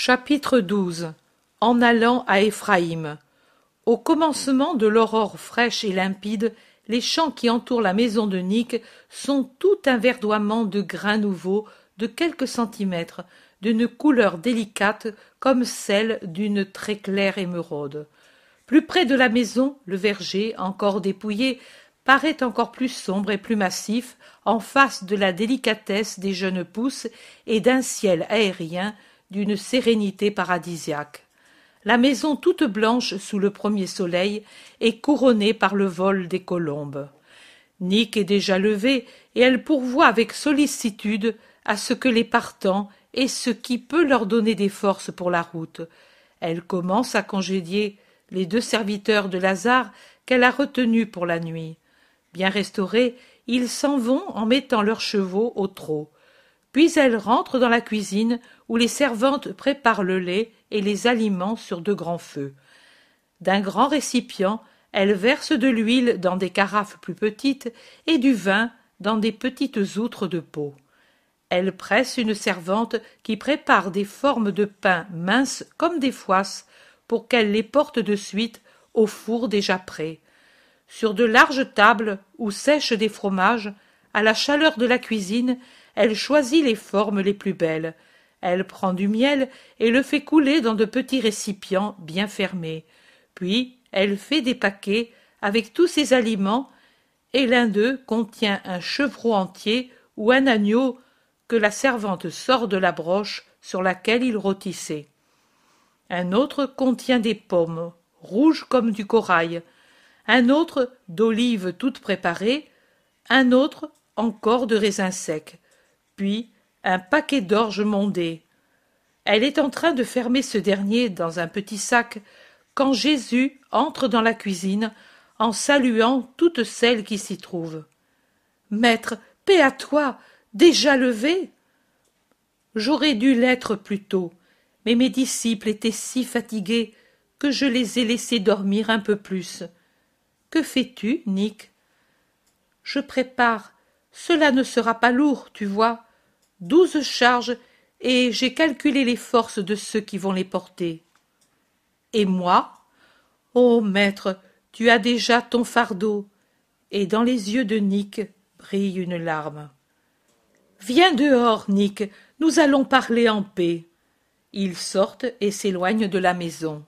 Chapitre XII En allant à Éphraïm Au commencement de l'aurore fraîche et limpide, les champs qui entourent la maison de Nick sont tout un verdoiement de grains nouveaux de quelques centimètres, d'une couleur délicate comme celle d'une très claire émeraude. Plus près de la maison, le verger, encore dépouillé, paraît encore plus sombre et plus massif en face de la délicatesse des jeunes pousses et d'un ciel aérien d'une sérénité paradisiaque. La maison toute blanche sous le premier soleil est couronnée par le vol des colombes. Nick est déjà levé et elle pourvoit avec sollicitude à ce que les partants aient ce qui peut leur donner des forces pour la route. Elle commence à congédier les deux serviteurs de Lazare qu'elle a retenus pour la nuit. Bien restaurés, ils s'en vont en mettant leurs chevaux au trot. Puis elle rentre dans la cuisine où les servantes préparent le lait et les aliments sur de grands feux. D'un grand récipient, elle verse de l'huile dans des carafes plus petites et du vin dans des petites outres de peau. Elle presse une servante qui prépare des formes de pain minces comme des foisses pour qu'elle les porte de suite au four déjà prêt. Sur de larges tables où sèchent des fromages, à la chaleur de la cuisine, elle choisit les formes les plus belles. Elle prend du miel et le fait couler dans de petits récipients bien fermés. Puis elle fait des paquets avec tous ces aliments, et l'un d'eux contient un chevreau entier ou un agneau que la servante sort de la broche sur laquelle il rôtissait. Un autre contient des pommes, rouges comme du corail, un autre d'olives toutes préparées, un autre encore de raisins secs puis un paquet d'orge mondé. Elle est en train de fermer ce dernier dans un petit sac quand Jésus entre dans la cuisine en saluant toutes celles qui s'y trouvent. Maître, paix à toi, déjà levé J'aurais dû l'être plus tôt, mais mes disciples étaient si fatigués que je les ai laissés dormir un peu plus. Que fais-tu, Nick? Je prépare. Cela ne sera pas lourd, tu vois douze charges, et j'ai calculé les forces de ceux qui vont les porter. Et moi Ô maître, tu as déjà ton fardeau. Et dans les yeux de Nick brille une larme. Viens dehors, Nick, nous allons parler en paix. Ils sortent et s'éloignent de la maison.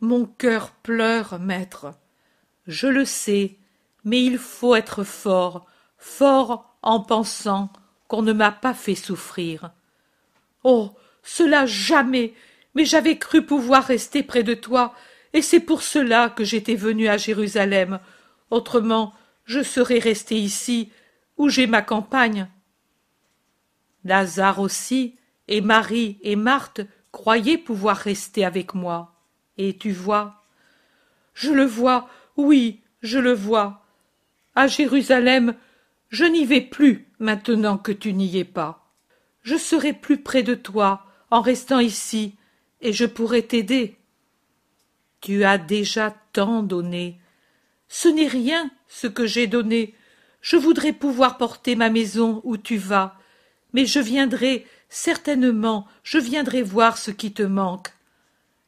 Mon cœur pleure, maître. Je le sais, mais il faut être fort, fort en pensant, qu'on ne m'a pas fait souffrir. Oh. Cela jamais. Mais j'avais cru pouvoir rester près de toi, et c'est pour cela que j'étais venu à Jérusalem. Autrement, je serais resté ici, où j'ai ma campagne. Lazare aussi, et Marie et Marthe croyaient pouvoir rester avec moi. Et tu vois. Je le vois, oui, je le vois. À Jérusalem, je n'y vais plus maintenant que tu n'y es pas. Je serai plus près de toi en restant ici, et je pourrai t'aider. Tu as déjà tant donné. Ce n'est rien ce que j'ai donné. Je voudrais pouvoir porter ma maison où tu vas, mais je viendrai, certainement, je viendrai voir ce qui te manque.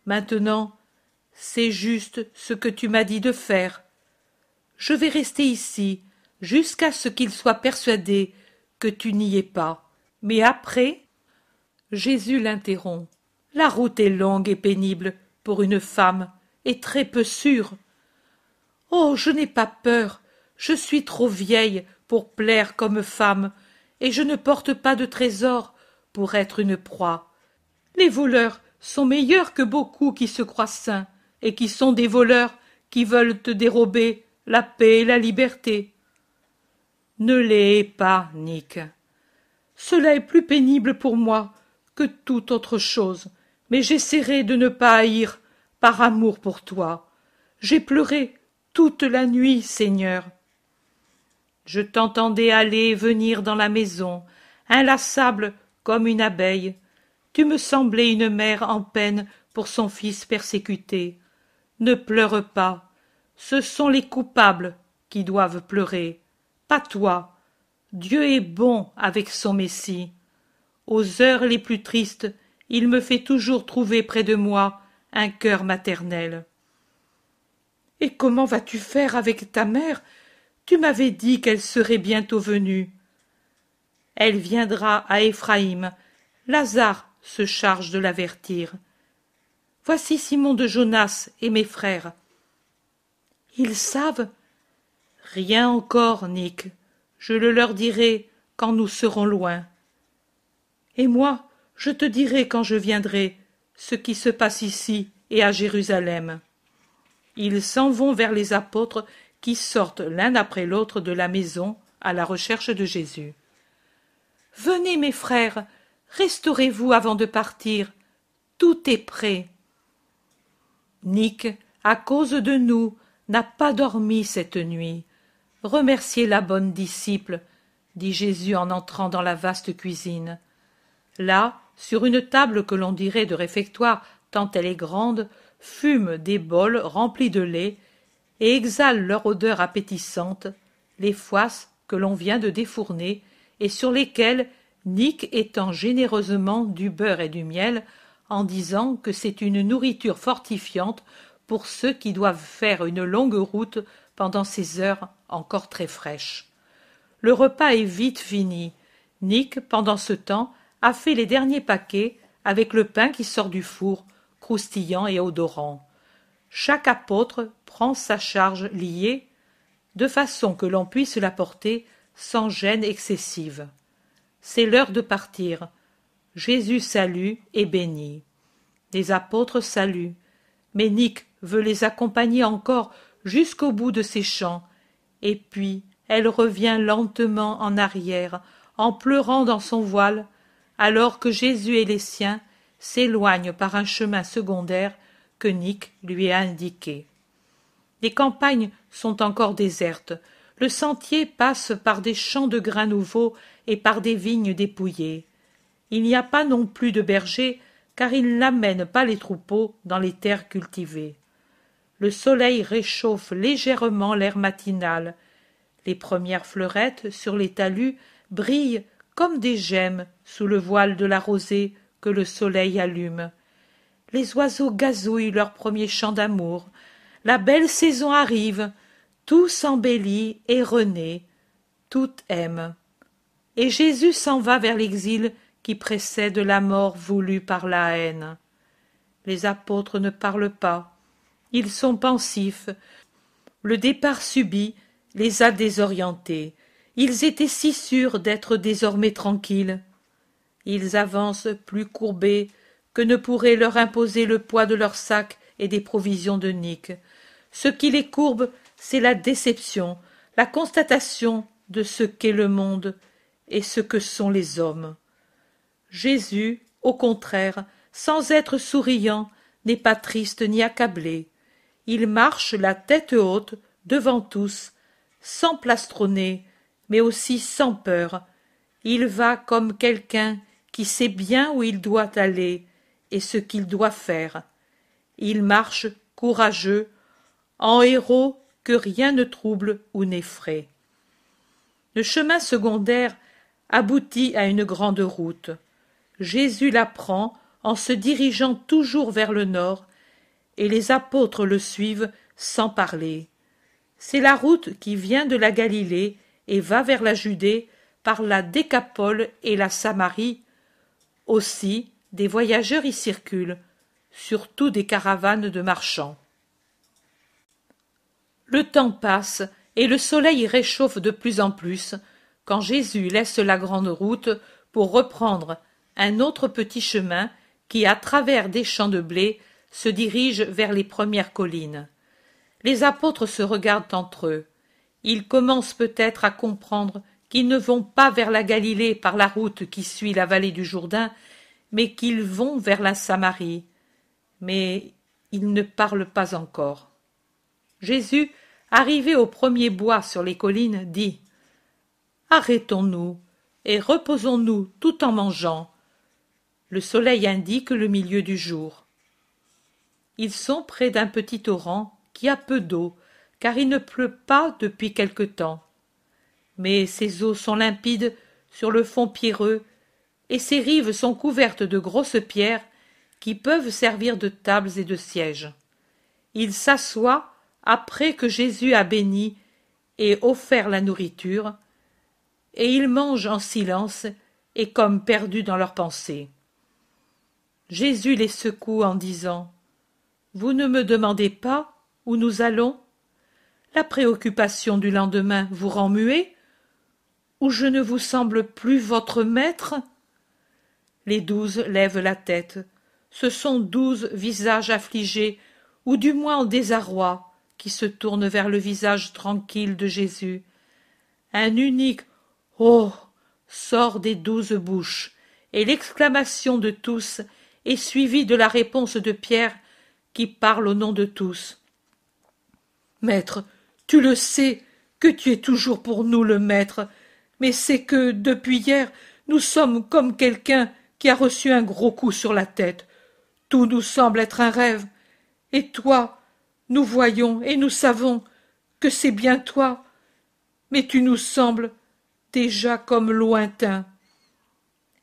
Maintenant, c'est juste ce que tu m'as dit de faire. Je vais rester ici, jusqu'à ce qu'il soit persuadé que tu n'y es pas. Mais après Jésus l'interrompt. La route est longue et pénible pour une femme, et très peu sûre. Oh. Je n'ai pas peur. Je suis trop vieille pour plaire comme femme, et je ne porte pas de trésors pour être une proie. Les voleurs sont meilleurs que beaucoup qui se croient saints, et qui sont des voleurs qui veulent te dérober la paix et la liberté. Ne l'est pas, Nick. Cela est plus pénible pour moi que toute autre chose, mais j'essaierai de ne pas haïr par amour pour toi. J'ai pleuré toute la nuit, Seigneur. Je t'entendais aller et venir dans la maison, inlassable comme une abeille. Tu me semblais une mère en peine pour son fils persécuté. Ne pleure pas. Ce sont les coupables qui doivent pleurer pas toi. Dieu est bon avec son Messie. Aux heures les plus tristes, il me fait toujours trouver près de moi un cœur maternel. Et comment vas-tu faire avec ta mère? Tu m'avais dit qu'elle serait bientôt venue. Elle viendra à Éphraïm. Lazare se charge de l'avertir. Voici Simon de Jonas et mes frères. Ils savent Rien encore, Nick. Je le leur dirai quand nous serons loin. Et moi, je te dirai quand je viendrai ce qui se passe ici et à Jérusalem. Ils s'en vont vers les apôtres qui sortent l'un après l'autre de la maison à la recherche de Jésus. Venez, mes frères, restaurez-vous avant de partir. Tout est prêt. Nick, à cause de nous, n'a pas dormi cette nuit. Remerciez la bonne disciple, dit Jésus en entrant dans la vaste cuisine. Là, sur une table que l'on dirait de réfectoire tant elle est grande, fument des bols remplis de lait et exhalent leur odeur appétissante les foisses que l'on vient de défourner et sur lesquelles Nick étend généreusement du beurre et du miel en disant que c'est une nourriture fortifiante pour ceux qui doivent faire une longue route pendant ces heures encore très fraîches. Le repas est vite fini. Nick, pendant ce temps, a fait les derniers paquets avec le pain qui sort du four, croustillant et odorant. Chaque apôtre prend sa charge liée, de façon que l'on puisse la porter sans gêne excessive. C'est l'heure de partir. Jésus salue et bénit. Les apôtres saluent, mais Nick veut les accompagner encore jusqu'au bout de ses chants, et puis elle revient lentement en arrière, en pleurant dans son voile, alors que Jésus et les siens s'éloignent par un chemin secondaire que Nick lui a indiqué. Les campagnes sont encore désertes, le sentier passe par des champs de grains nouveaux et par des vignes dépouillées. Il n'y a pas non plus de bergers, car ils n'amènent pas les troupeaux dans les terres cultivées le soleil réchauffe légèrement l'air matinal. Les premières fleurettes sur les talus brillent comme des gemmes sous le voile de la rosée que le soleil allume. Les oiseaux gazouillent leur premier chant d'amour. La belle saison arrive. Tout s'embellit et renaît. Tout aime. Et jésus s'en va vers l'exil qui précède la mort voulue par la haine. Les apôtres ne parlent pas ils sont pensifs. Le départ subit les a désorientés. Ils étaient si sûrs d'être désormais tranquilles. Ils avancent plus courbés que ne pourrait leur imposer le poids de leurs sacs et des provisions de Nick. Ce qui les courbe, c'est la déception, la constatation de ce qu'est le monde et ce que sont les hommes. Jésus, au contraire, sans être souriant, n'est pas triste ni accablé il marche la tête haute devant tous sans plastronner mais aussi sans peur. Il va comme quelqu'un qui sait bien où il doit aller et ce qu'il doit faire. Il marche courageux en héros que rien ne trouble ou n'effraie. Le chemin secondaire aboutit à une grande route. Jésus la prend en se dirigeant toujours vers le nord et les apôtres le suivent sans parler. C'est la route qui vient de la Galilée et va vers la Judée par la Décapole et la Samarie. Aussi, des voyageurs y circulent, surtout des caravanes de marchands. Le temps passe et le soleil réchauffe de plus en plus quand Jésus laisse la grande route pour reprendre un autre petit chemin qui, à travers des champs de blé, se dirigent vers les premières collines. Les apôtres se regardent entre eux. Ils commencent peut-être à comprendre qu'ils ne vont pas vers la Galilée par la route qui suit la vallée du Jourdain, mais qu'ils vont vers la Samarie. Mais ils ne parlent pas encore. Jésus, arrivé au premier bois sur les collines, dit Arrêtons-nous et reposons-nous tout en mangeant. Le soleil indique le milieu du jour. Ils sont près d'un petit torrent qui a peu d'eau, car il ne pleut pas depuis quelque temps. Mais ces eaux sont limpides sur le fond pierreux, et ses rives sont couvertes de grosses pierres qui peuvent servir de tables et de sièges. Il s'assoit après que Jésus a béni et offert la nourriture, et ils mangent en silence et comme perdus dans leurs pensées. Jésus les secoue en disant Vous ne me demandez pas où nous allons? La préoccupation du lendemain vous rend muet? Ou je ne vous semble plus votre maître? Les douze lèvent la tête. Ce sont douze visages affligés, ou du moins en désarroi, qui se tournent vers le visage tranquille de Jésus. Un unique Oh sort des douze bouches, et l'exclamation de tous est suivie de la réponse de Pierre, qui parle au nom de tous. Maître, tu le sais que tu es toujours pour nous le maître, mais c'est que, depuis hier, nous sommes comme quelqu'un qui a reçu un gros coup sur la tête. Tout nous semble être un rêve. Et toi, nous voyons et nous savons que c'est bien toi, mais tu nous sembles déjà comme lointain.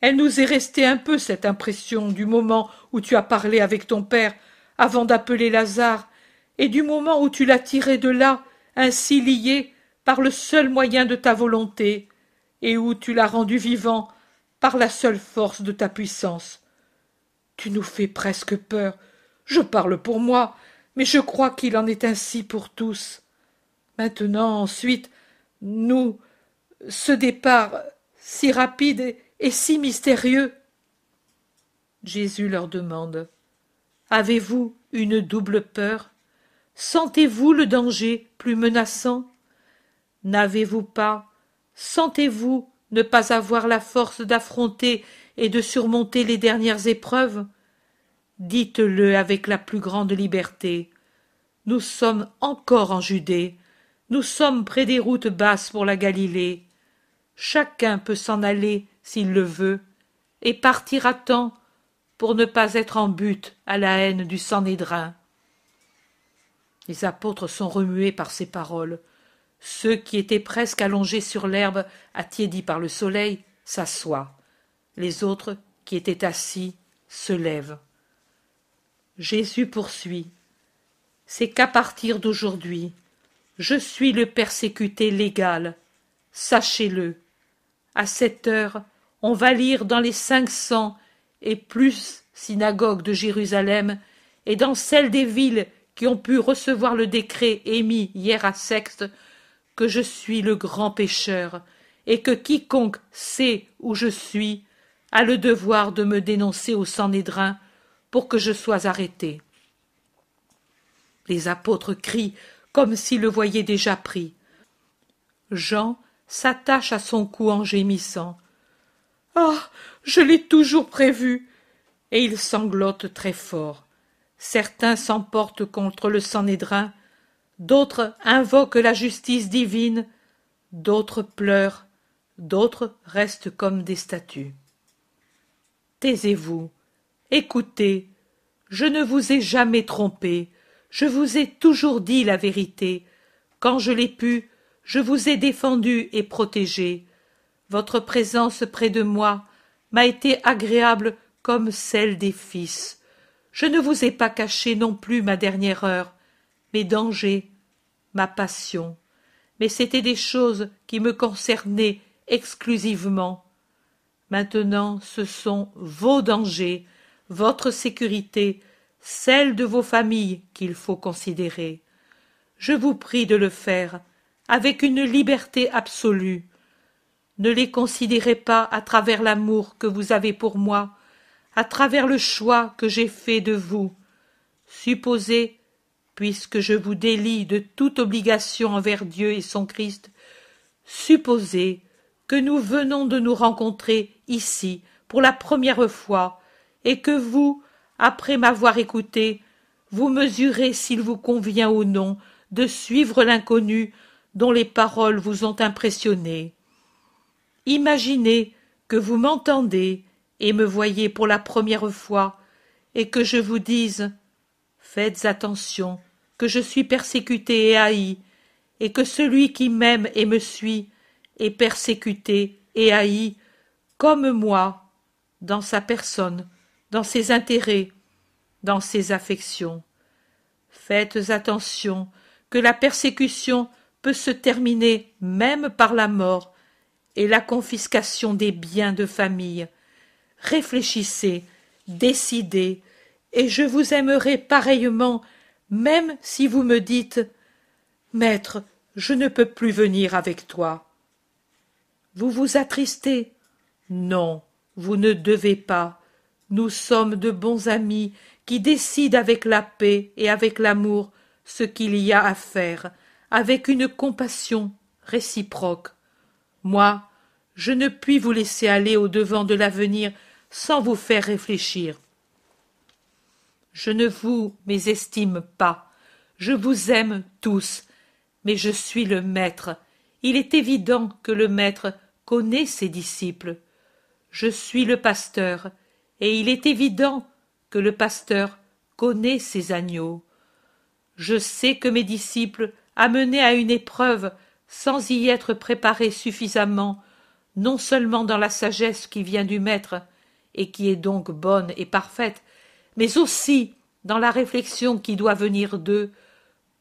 Elle nous est restée un peu cette impression du moment où tu as parlé avec ton père avant d'appeler Lazare, et du moment où tu l'as tiré de là, ainsi lié, par le seul moyen de ta volonté, et où tu l'as rendu vivant par la seule force de ta puissance. Tu nous fais presque peur. Je parle pour moi, mais je crois qu'il en est ainsi pour tous. Maintenant, ensuite, nous, ce départ si rapide et si mystérieux. Jésus leur demande Avez-vous une double peur? Sentez-vous le danger plus menaçant? N'avez-vous pas, sentez-vous ne pas avoir la force d'affronter et de surmonter les dernières épreuves? Dites-le avec la plus grande liberté. Nous sommes encore en Judée, nous sommes près des routes basses pour la Galilée. Chacun peut s'en aller s'il le veut, et partir à temps pour ne pas être en butte à la haine du Sanhédrin. Les apôtres sont remués par ces paroles. Ceux qui étaient presque allongés sur l'herbe, attiédis par le soleil, s'assoient. Les autres, qui étaient assis, se lèvent. Jésus poursuit. C'est qu'à partir d'aujourd'hui, je suis le persécuté légal. Sachez-le. À cette heure, on va lire dans les cinq cents et plus synagogues de Jérusalem et dans celles des villes qui ont pu recevoir le décret émis hier à Sexte que je suis le grand pécheur et que quiconque sait où je suis a le devoir de me dénoncer au Sanhédrin pour que je sois arrêté. Les apôtres crient comme s'ils le voyaient déjà pris. Jean s'attache à son cou en gémissant. Ah. Je l'ai toujours prévu. Et il sanglote très fort. Certains s'emportent contre le Sanhédrin, d'autres invoquent la justice divine, d'autres pleurent, d'autres restent comme des statues. Taisez-vous, Écoutez, je ne vous ai jamais trompé, je vous ai toujours dit la vérité. Quand je l'ai pu, je vous ai défendu et protégé. Votre présence près de moi m'a été agréable comme celle des fils. Je ne vous ai pas caché non plus ma dernière heure, mes dangers, ma passion, mais c'étaient des choses qui me concernaient exclusivement. Maintenant ce sont vos dangers, votre sécurité, celle de vos familles qu'il faut considérer. Je vous prie de le faire avec une liberté absolue. Ne les considérez pas à travers l'amour que vous avez pour moi, à travers le choix que j'ai fait de vous. Supposez, puisque je vous délie de toute obligation envers Dieu et son Christ, supposez que nous venons de nous rencontrer ici pour la première fois et que vous, après m'avoir écouté, vous mesurez s'il vous convient ou non de suivre l'inconnu dont les paroles vous ont impressionné. Imaginez que vous m'entendez et me voyez pour la première fois, et que je vous dise Faites attention, que je suis persécuté et haï, et que celui qui m'aime et me suit est persécuté et haï, comme moi, dans sa personne, dans ses intérêts, dans ses affections. Faites attention que la persécution peut se terminer même par la mort et la confiscation des biens de famille. Réfléchissez, décidez, et je vous aimerai pareillement, même si vous me dites Maître, je ne peux plus venir avec toi. Vous vous attristez? Non, vous ne devez pas. Nous sommes de bons amis qui décident avec la paix et avec l'amour ce qu'il y a à faire, avec une compassion réciproque. Moi, je ne puis vous laisser aller au devant de l'avenir sans vous faire réfléchir. Je ne vous mésestime pas, je vous aime tous, mais je suis le maître. Il est évident que le maître connaît ses disciples. Je suis le pasteur, et il est évident que le pasteur connaît ses agneaux. Je sais que mes disciples, amenés à une épreuve sans y être préparés suffisamment, non seulement dans la sagesse qui vient du Maître, et qui est donc bonne et parfaite, mais aussi dans la réflexion qui doit venir d'eux,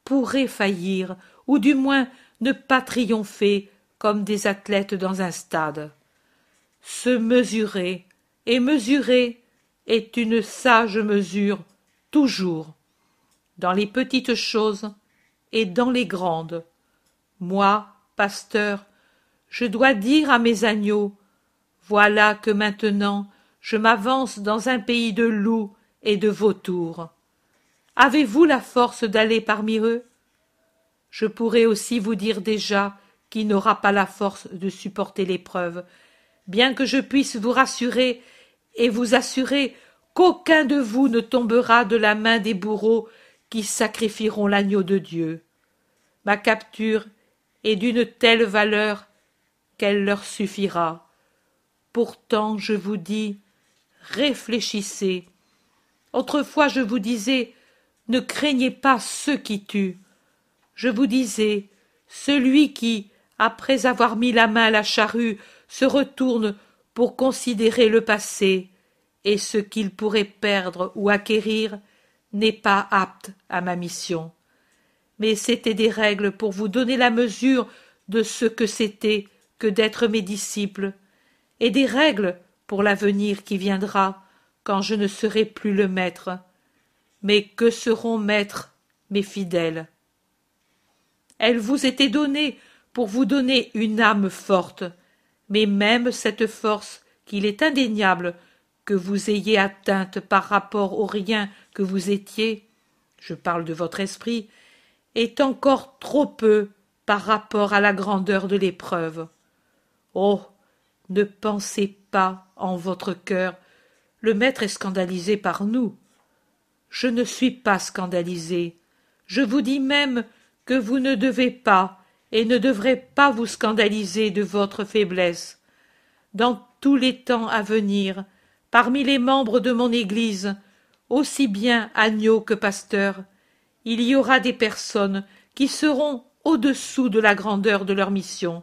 pourraient faillir, ou du moins ne pas triompher comme des athlètes dans un stade. Se mesurer et mesurer est une sage mesure toujours, dans les petites choses et dans les grandes. Moi, pasteur, je dois dire à mes agneaux, voilà que maintenant je m'avance dans un pays de loups et de vautours. Avez-vous la force d'aller parmi eux? Je pourrais aussi vous dire déjà qui n'aura pas la force de supporter l'épreuve, bien que je puisse vous rassurer et vous assurer qu'aucun de vous ne tombera de la main des bourreaux qui sacrifieront l'agneau de Dieu. Ma capture est d'une telle valeur qu'elle leur suffira. Pourtant, je vous dis, réfléchissez. Autrefois, je vous disais, ne craignez pas ceux qui tuent. Je vous disais, celui qui, après avoir mis la main à la charrue, se retourne pour considérer le passé et ce qu'il pourrait perdre ou acquérir, n'est pas apte à ma mission. Mais c'étaient des règles pour vous donner la mesure de ce que c'était que d'être mes disciples, et des règles pour l'avenir qui viendra quand je ne serai plus le maître. Mais que seront maîtres mes fidèles? Elles vous étaient données pour vous donner une âme forte, mais même cette force qu'il est indéniable que vous ayez atteinte par rapport au rien que vous étiez, je parle de votre esprit, est encore trop peu par rapport à la grandeur de l'épreuve. Oh. Ne pensez pas en votre cœur. Le maître est scandalisé par nous. Je ne suis pas scandalisé. Je vous dis même que vous ne devez pas et ne devrez pas vous scandaliser de votre faiblesse. Dans tous les temps à venir, parmi les membres de mon Église, aussi bien agneaux que pasteurs, il y aura des personnes qui seront au-dessous de la grandeur de leur mission.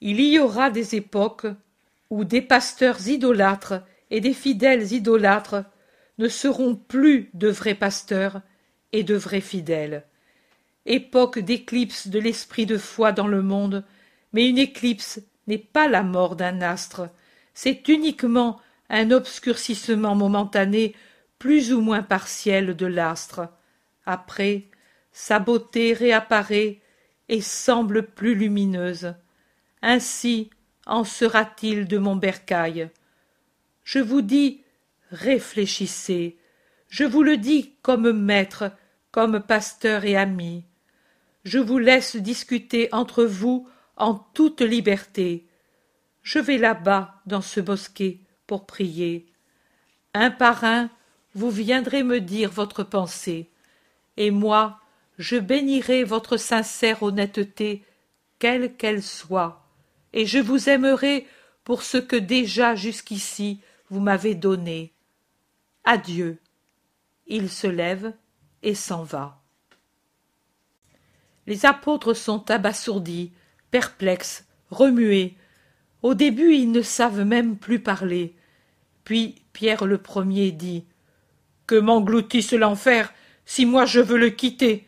Il y aura des époques où des pasteurs idolâtres et des fidèles idolâtres ne seront plus de vrais pasteurs et de vrais fidèles. Époque d'éclipse de l'esprit de foi dans le monde, mais une éclipse n'est pas la mort d'un astre, c'est uniquement un obscurcissement momentané plus ou moins partiel de l'astre. Après, sa beauté réapparaît et semble plus lumineuse. Ainsi en sera-t-il de mon bercail. Je vous dis, réfléchissez. Je vous le dis comme maître, comme pasteur et ami. Je vous laisse discuter entre vous en toute liberté. Je vais là-bas, dans ce bosquet, pour prier. Un par un, vous viendrez me dire votre pensée, et moi, je bénirai votre sincère honnêteté, quelle qu'elle soit, et je vous aimerai pour ce que déjà jusqu'ici vous m'avez donné. Adieu. Il se lève et s'en va. Les apôtres sont abasourdis, perplexes, remués, au début, ils ne savent même plus parler. Puis Pierre le premier dit Que m'engloutisse l'enfer si moi je veux le quitter.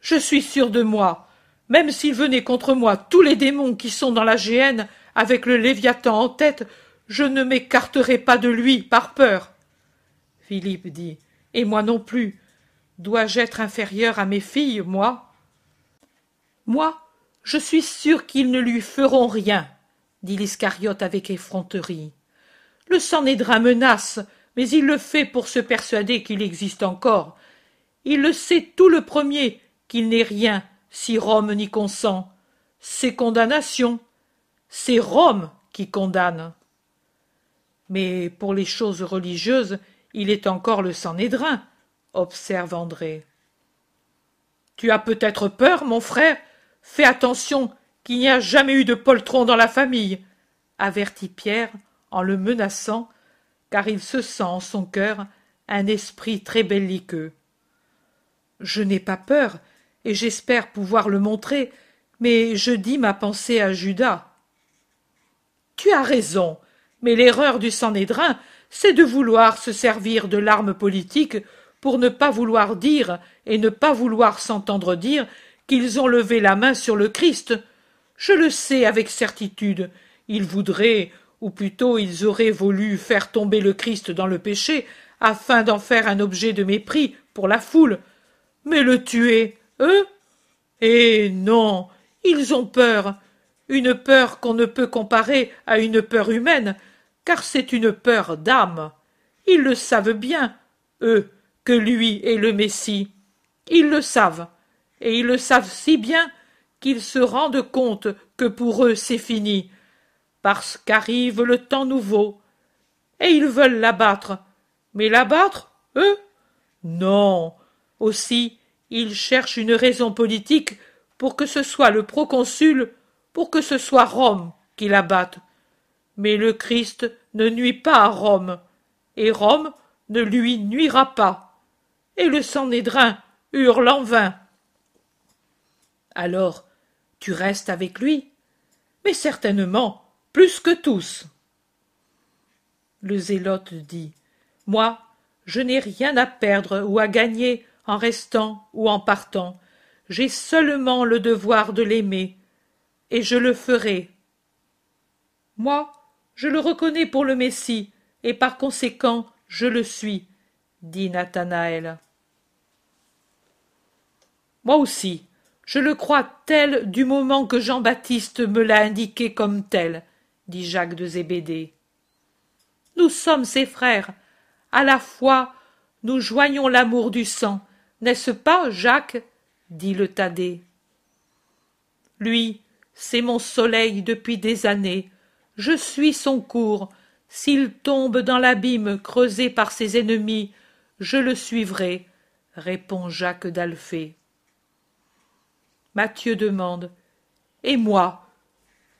Je suis sûr de moi. Même s'il venait contre moi tous les démons qui sont dans la géhenne, avec le Léviathan en tête, je ne m'écarterai pas de lui par peur. Philippe dit Et moi non plus. Dois-je être inférieur à mes filles, moi? Moi, je suis sûr qu'ils ne lui feront rien, dit l'Iscariote avec effronterie. Le Sanhédrin menace, mais il le fait pour se persuader qu'il existe encore. Il le sait tout le premier qu'il n'est rien si Rome n'y consent. C'est condamnation. C'est Rome qui condamne. Mais pour les choses religieuses, il est encore le Sanhédrin, observe André. Tu as peut-être peur, mon frère Fais attention qu'il n'y a jamais eu de poltron dans la famille, avertit Pierre en le menaçant, car il se sent en son cœur un esprit très belliqueux. Je n'ai pas peur, et j'espère pouvoir le montrer, mais je dis ma pensée à Judas. Tu as raison, mais l'erreur du Sanhédrin, c'est de vouloir se servir de l'arme politique pour ne pas vouloir dire et ne pas vouloir s'entendre dire qu'ils ont levé la main sur le Christ. Je le sais avec certitude. Ils voudraient, ou plutôt ils auraient voulu faire tomber le Christ dans le péché, afin d'en faire un objet de mépris pour la foule. Mais le tuer, eux Eh non, ils ont peur, une peur qu'on ne peut comparer à une peur humaine, car c'est une peur d'âme. Ils le savent bien, eux, que lui est le Messie. Ils le savent et ils le savent si bien qu'ils se rendent compte que pour eux c'est fini, parce qu'arrive le temps nouveau, et ils veulent l'abattre. Mais l'abattre, eux? Non. Aussi, ils cherchent une raison politique pour que ce soit le proconsul, pour que ce soit Rome qui l'abatte. Mais le Christ ne nuit pas à Rome, et Rome ne lui nuira pas. Et le Sanhédrin hurle en vain. Alors, tu restes avec lui Mais certainement, plus que tous. Le zélote dit Moi, je n'ai rien à perdre ou à gagner en restant ou en partant. J'ai seulement le devoir de l'aimer, et je le ferai. Moi, je le reconnais pour le Messie, et par conséquent je le suis, dit Nathanaël. Moi aussi, je le crois tel du moment que Jean-Baptiste me l'a indiqué comme tel, dit Jacques de Zébédée. Nous sommes ses frères. À la fois, nous joignons l'amour du sang, n'est-ce pas, Jacques dit le Thaddée. Lui, c'est mon soleil depuis des années. Je suis son cours. S'il tombe dans l'abîme creusé par ses ennemis, je le suivrai, répond Jacques d'Alphée. Mathieu demande Et moi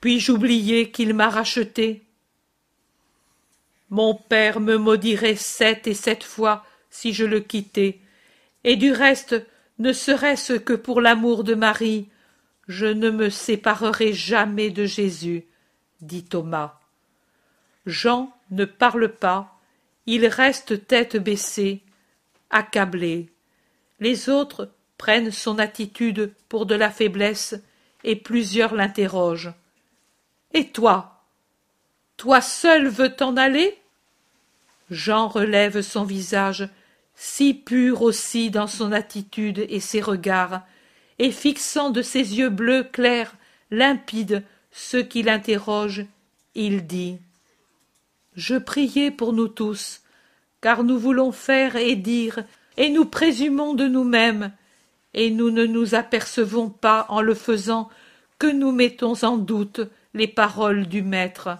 Puis-je oublier qu'il m'a racheté? Mon père me maudirait sept et sept fois si je le quittais, et du reste, ne serait-ce que pour l'amour de Marie, je ne me séparerai jamais de Jésus, dit Thomas. Jean ne parle pas, il reste tête baissée, accablé. Les autres prennent son attitude pour de la faiblesse, et plusieurs l'interrogent. Et toi Toi seul veux t'en aller? Jean relève son visage, si pur aussi dans son attitude et ses regards, et fixant de ses yeux bleus clairs, limpides, ceux qui l'interrogent, il dit Je priais pour nous tous, car nous voulons faire et dire, et nous présumons de nous-mêmes et nous ne nous apercevons pas en le faisant que nous mettons en doute les paroles du Maître.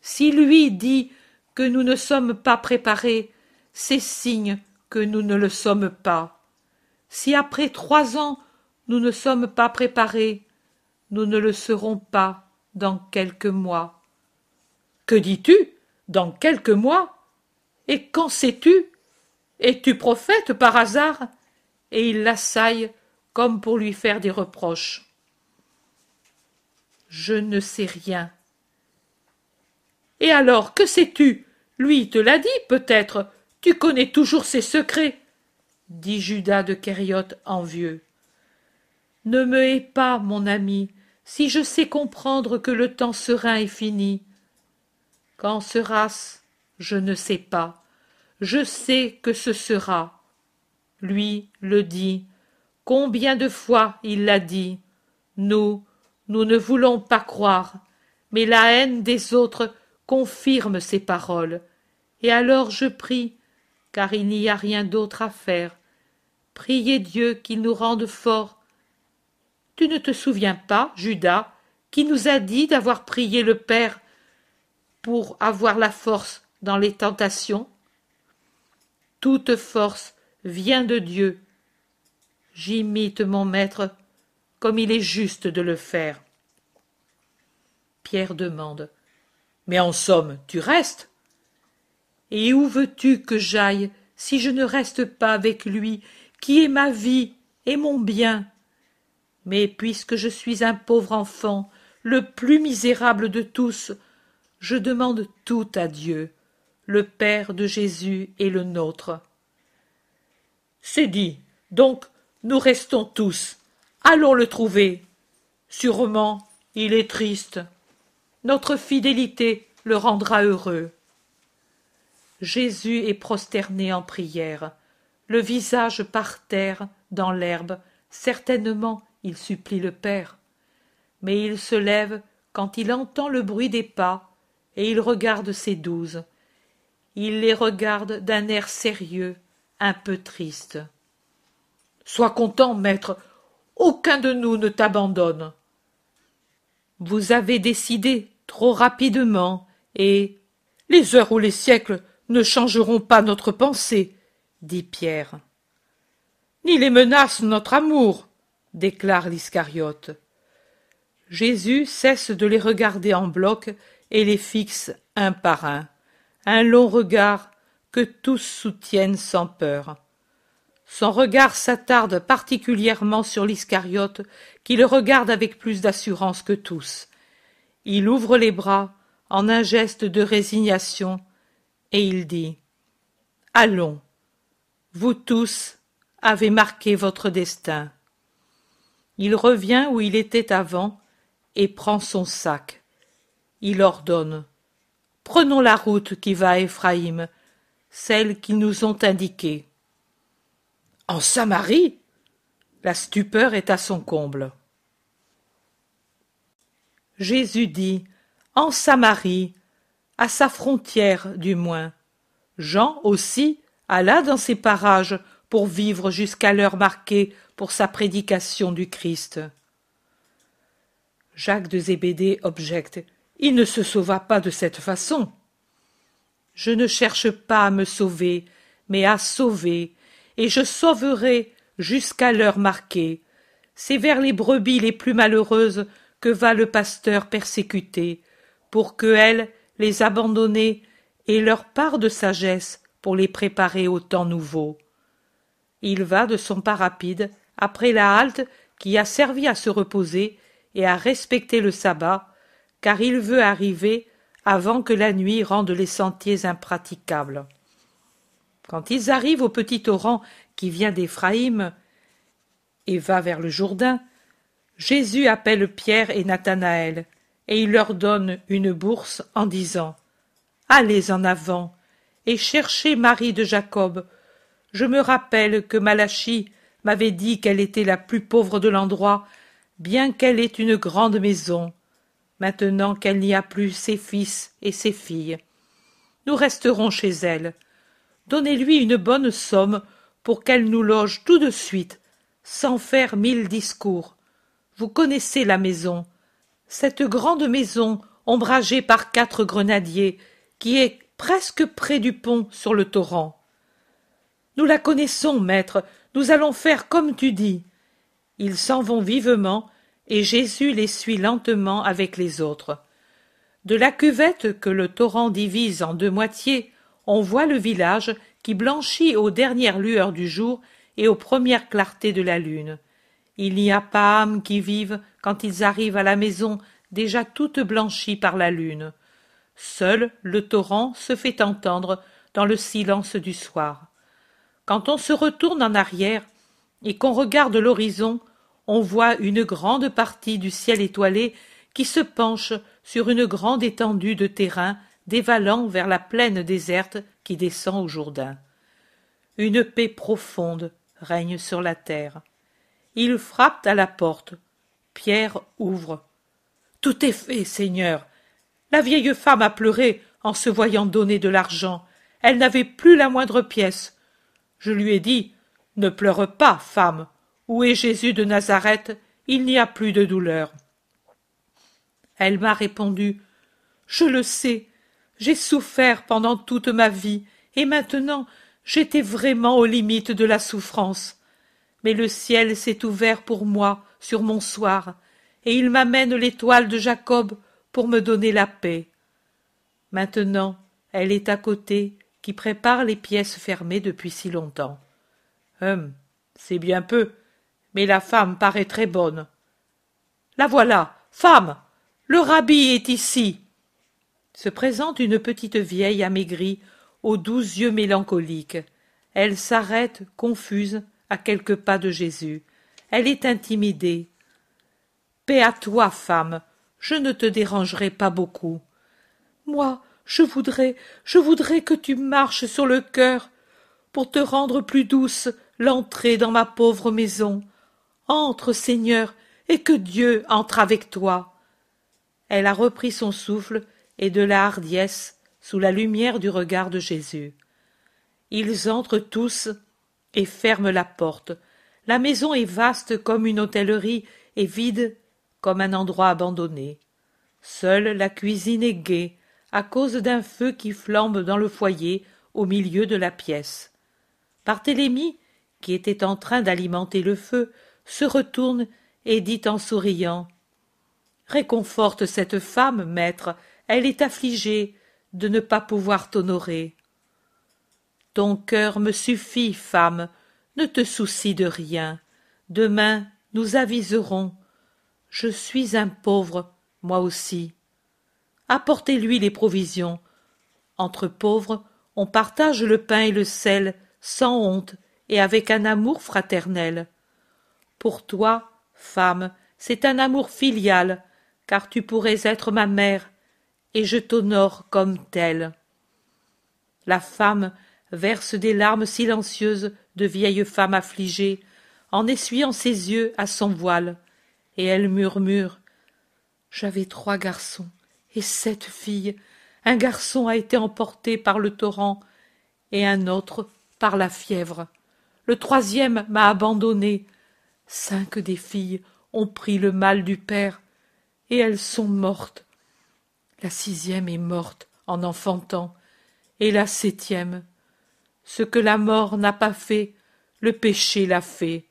Si lui dit que nous ne sommes pas préparés, c'est signe que nous ne le sommes pas. Si après trois ans nous ne sommes pas préparés, nous ne le serons pas dans quelques mois. Que dis-tu Dans quelques mois? Et quand sais-tu? Es-tu prophète par hasard? Et il l'assaille comme pour lui faire des reproches. Je ne sais rien. Et alors, que sais-tu? Lui te l'a dit, peut-être. Tu connais toujours ses secrets, dit Judas de Kériote envieux. Ne me hais pas, mon ami, si je sais comprendre que le temps serein est fini. Quand sera-ce Je ne sais pas. Je sais que ce sera. Lui le dit. Combien de fois il l'a dit Nous, nous ne voulons pas croire, mais la haine des autres confirme ces paroles. Et alors je prie, car il n'y a rien d'autre à faire. Priez Dieu qu'il nous rende forts. Tu ne te souviens pas, Judas, qui nous a dit d'avoir prié le Père pour avoir la force dans les tentations? Toute force vient de Dieu. J'imite mon maître comme il est juste de le faire. Pierre demande. Mais en somme, tu restes? Et où veux-tu que j'aille si je ne reste pas avec lui, qui est ma vie et mon bien? Mais puisque je suis un pauvre enfant, le plus misérable de tous, je demande tout à Dieu, le Père de Jésus et le nôtre. C'est dit. Donc, nous restons tous. Allons le trouver. Sûrement, il est triste. Notre fidélité le rendra heureux. Jésus est prosterné en prière, le visage par terre, dans l'herbe, certainement il supplie le Père. Mais il se lève quand il entend le bruit des pas, et il regarde ses douze. Il les regarde d'un air sérieux, un peu triste. Sois content, maître, aucun de nous ne t'abandonne. Vous avez décidé, trop rapidement, et les heures ou les siècles ne changeront pas notre pensée, dit Pierre. Ni les menaces notre amour, déclare l'Iscariote. Jésus cesse de les regarder en bloc et les fixe un par un, un long regard que tous soutiennent sans peur. Son regard s'attarde particulièrement sur l'Iscariote, qui le regarde avec plus d'assurance que tous. Il ouvre les bras en un geste de résignation, et il dit Allons, vous tous avez marqué votre destin. Il revient où il était avant et prend son sac. Il ordonne Prenons la route qui va à Éphraïm, celle qu'ils nous ont indiquée. En Samarie La stupeur est à son comble. Jésus dit En Samarie, à sa frontière du moins. Jean aussi alla dans ces parages pour vivre jusqu'à l'heure marquée pour sa prédication du Christ. Jacques de Zébédée objecte. Il ne se sauva pas de cette façon. Je ne cherche pas à me sauver, mais à sauver, et je sauverai jusqu'à l'heure marquée. C'est vers les brebis les plus malheureuses que va le pasteur persécuté, pour que elles, les abandonnées, aient leur part de sagesse pour les préparer au temps nouveau. Il va de son pas rapide, après la halte qui a servi à se reposer et à respecter le sabbat, car il veut arriver avant que la nuit rende les sentiers impraticables. Quand ils arrivent au petit torrent qui vient d'Éphraïm et va vers le Jourdain, Jésus appelle Pierre et Nathanaël, et il leur donne une bourse en disant Allez en avant et cherchez Marie de Jacob. Je me rappelle que Malachie m'avait dit qu'elle était la plus pauvre de l'endroit, bien qu'elle ait une grande maison, maintenant qu'elle n'y a plus ses fils et ses filles. Nous resterons chez elle. Donnez-lui une bonne somme pour qu'elle nous loge tout de suite, sans faire mille discours. Vous connaissez la maison, cette grande maison ombragée par quatre grenadiers, qui est presque près du pont sur le torrent. Nous la connaissons, maître, nous allons faire comme tu dis. Ils s'en vont vivement, et Jésus les suit lentement avec les autres. De la cuvette que le torrent divise en deux moitiés, on voit le village qui blanchit aux dernières lueurs du jour et aux premières clartés de la lune. Il n'y a pas âme qui vive quand ils arrivent à la maison déjà toute blanchie par la lune. Seul le torrent se fait entendre dans le silence du soir. Quand on se retourne en arrière et qu'on regarde l'horizon, on voit une grande partie du ciel étoilé qui se penche sur une grande étendue de terrain dévalant vers la plaine déserte qui descend au Jourdain. Une paix profonde règne sur la terre. Il frappe à la porte. Pierre ouvre. Tout est fait, Seigneur. La vieille femme a pleuré en se voyant donner de l'argent. Elle n'avait plus la moindre pièce. Je lui ai dit Ne pleure pas, femme. Où est Jésus de Nazareth? Il n'y a plus de douleur. Elle m'a répondu Je le sais. J'ai souffert pendant toute ma vie, et maintenant j'étais vraiment aux limites de la souffrance. Mais le ciel s'est ouvert pour moi sur mon soir, et il m'amène l'étoile de Jacob pour me donner la paix. Maintenant, elle est à côté, qui prépare les pièces fermées depuis si longtemps. Hum, c'est bien peu, mais la femme paraît très bonne. La voilà, femme, le rabbi est ici. Se présente une petite vieille amaigrie, aux doux yeux mélancoliques. Elle s'arrête, confuse, à quelques pas de Jésus. Elle est intimidée. Paix à toi, femme, je ne te dérangerai pas beaucoup. Moi, je voudrais, je voudrais que tu marches sur le cœur pour te rendre plus douce l'entrée dans ma pauvre maison. Entre, Seigneur, et que Dieu entre avec toi. Elle a repris son souffle et de la hardiesse sous la lumière du regard de Jésus. Ils entrent tous et ferment la porte. La maison est vaste comme une hôtellerie et vide comme un endroit abandonné. Seule la cuisine est gaie, à cause d'un feu qui flambe dans le foyer au milieu de la pièce. Barthélemy, qui était en train d'alimenter le feu, se retourne et dit en souriant Réconforte cette femme, maître, elle est affligée de ne pas pouvoir t'honorer. Ton cœur me suffit, femme, ne te soucie de rien. Demain nous aviserons je suis un pauvre, moi aussi. Apportez-lui les provisions. Entre pauvres, on partage le pain et le sel, sans honte et avec un amour fraternel. Pour toi, femme, c'est un amour filial, car tu pourrais être ma mère, et je t'honore comme telle. La femme verse des larmes silencieuses de vieille femme affligée, en essuyant ses yeux à son voile. Et elle murmure j'avais trois garçons et sept filles. Un garçon a été emporté par le torrent et un autre par la fièvre. Le troisième m'a abandonné. Cinq des filles ont pris le mal du père et elles sont mortes. La sixième est morte en enfantant et la septième ce que la mort n'a pas fait le péché l'a fait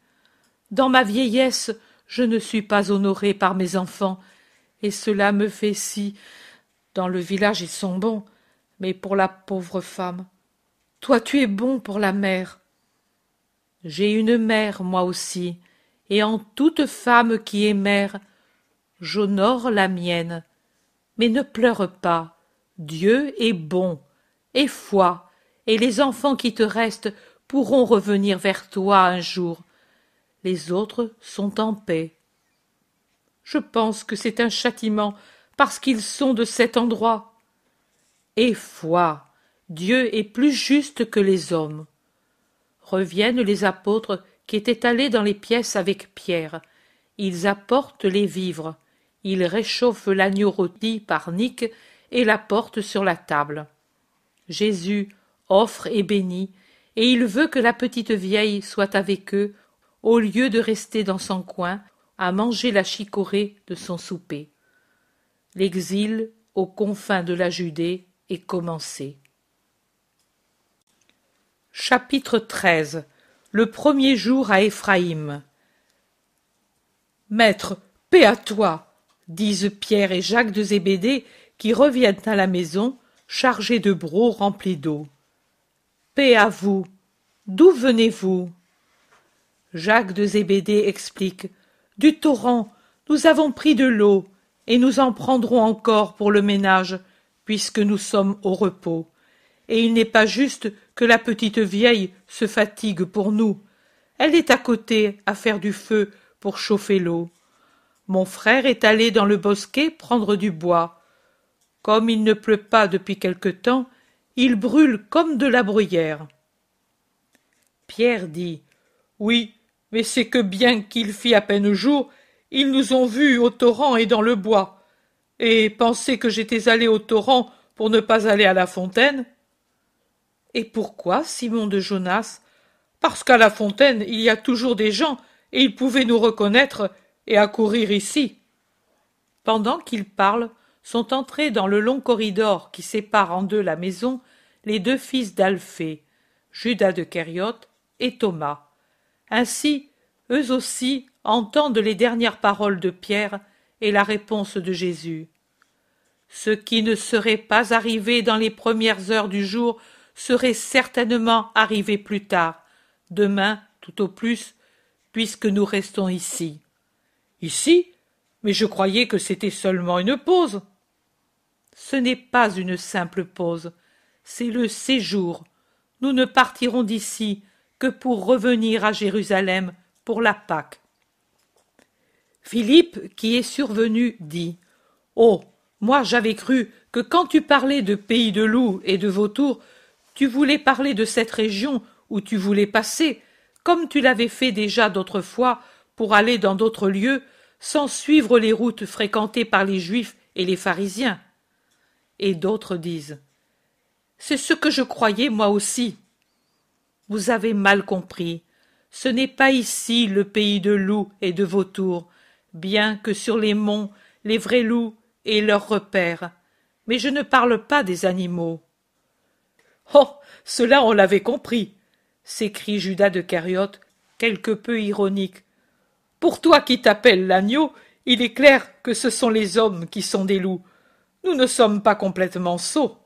dans ma vieillesse je ne suis pas honoré par mes enfants, et cela me fait si. Dans le village ils sont bons, mais pour la pauvre femme. Toi tu es bon pour la mère. J'ai une mère, moi aussi, et en toute femme qui est mère, j'honore la mienne. Mais ne pleure pas. Dieu est bon. Et foi, et les enfants qui te restent pourront revenir vers toi un jour les autres sont en paix. Je pense que c'est un châtiment parce qu'ils sont de cet endroit. Et foi, Dieu est plus juste que les hommes. Reviennent les apôtres qui étaient allés dans les pièces avec Pierre. Ils apportent les vivres. Ils réchauffent l'agneau rôti par Nick et la portent sur la table. Jésus offre et bénit, et il veut que la petite vieille soit avec eux au lieu de rester dans son coin à manger la chicorée de son souper. L'exil aux confins de la Judée est commencé. Chapitre 13 Le premier jour à Éphraïm. Maître, paix à toi disent Pierre et Jacques de Zébédée qui reviennent à la maison chargés de brocs remplis d'eau. Paix à vous. D'où venez-vous? Jacques de Zébédée explique Du torrent, nous avons pris de l'eau, et nous en prendrons encore pour le ménage, puisque nous sommes au repos. Et il n'est pas juste que la petite vieille se fatigue pour nous. Elle est à côté à faire du feu pour chauffer l'eau. Mon frère est allé dans le bosquet prendre du bois. Comme il ne pleut pas depuis quelque temps, il brûle comme de la bruyère. Pierre dit Oui, mais c'est que bien qu'il fit à peine jour, ils nous ont vus au torrent et dans le bois. Et pensaient que j'étais allé au torrent pour ne pas aller à la fontaine. Et pourquoi, Simon de Jonas? Parce qu'à la fontaine il y a toujours des gens, et ils pouvaient nous reconnaître et accourir ici. Pendant qu'ils parlent, sont entrés dans le long corridor qui sépare en deux la maison les deux fils d'Alphée, Judas de Kériote et Thomas. Ainsi, eux aussi entendent les dernières paroles de Pierre et la réponse de Jésus. Ce qui ne serait pas arrivé dans les premières heures du jour serait certainement arrivé plus tard, demain tout au plus, puisque nous restons ici. Ici Mais je croyais que c'était seulement une pause. Ce n'est pas une simple pause, c'est le séjour. Nous ne partirons d'ici que pour revenir à Jérusalem pour la Pâque. Philippe, qui est survenu, dit Oh, moi j'avais cru que quand tu parlais de pays de loups et de vautours, tu voulais parler de cette région où tu voulais passer, comme tu l'avais fait déjà d'autres fois pour aller dans d'autres lieux, sans suivre les routes fréquentées par les Juifs et les pharisiens. Et d'autres disent C'est ce que je croyais moi aussi. Vous avez mal compris. Ce n'est pas ici le pays de loups et de vautours, bien que sur les monts les vrais loups aient leurs repères. Mais je ne parle pas des animaux. Oh. Cela on l'avait compris, s'écrie Judas de Cariote, quelque peu ironique. Pour toi qui t'appelles l'agneau, il est clair que ce sont les hommes qui sont des loups. Nous ne sommes pas complètement sots.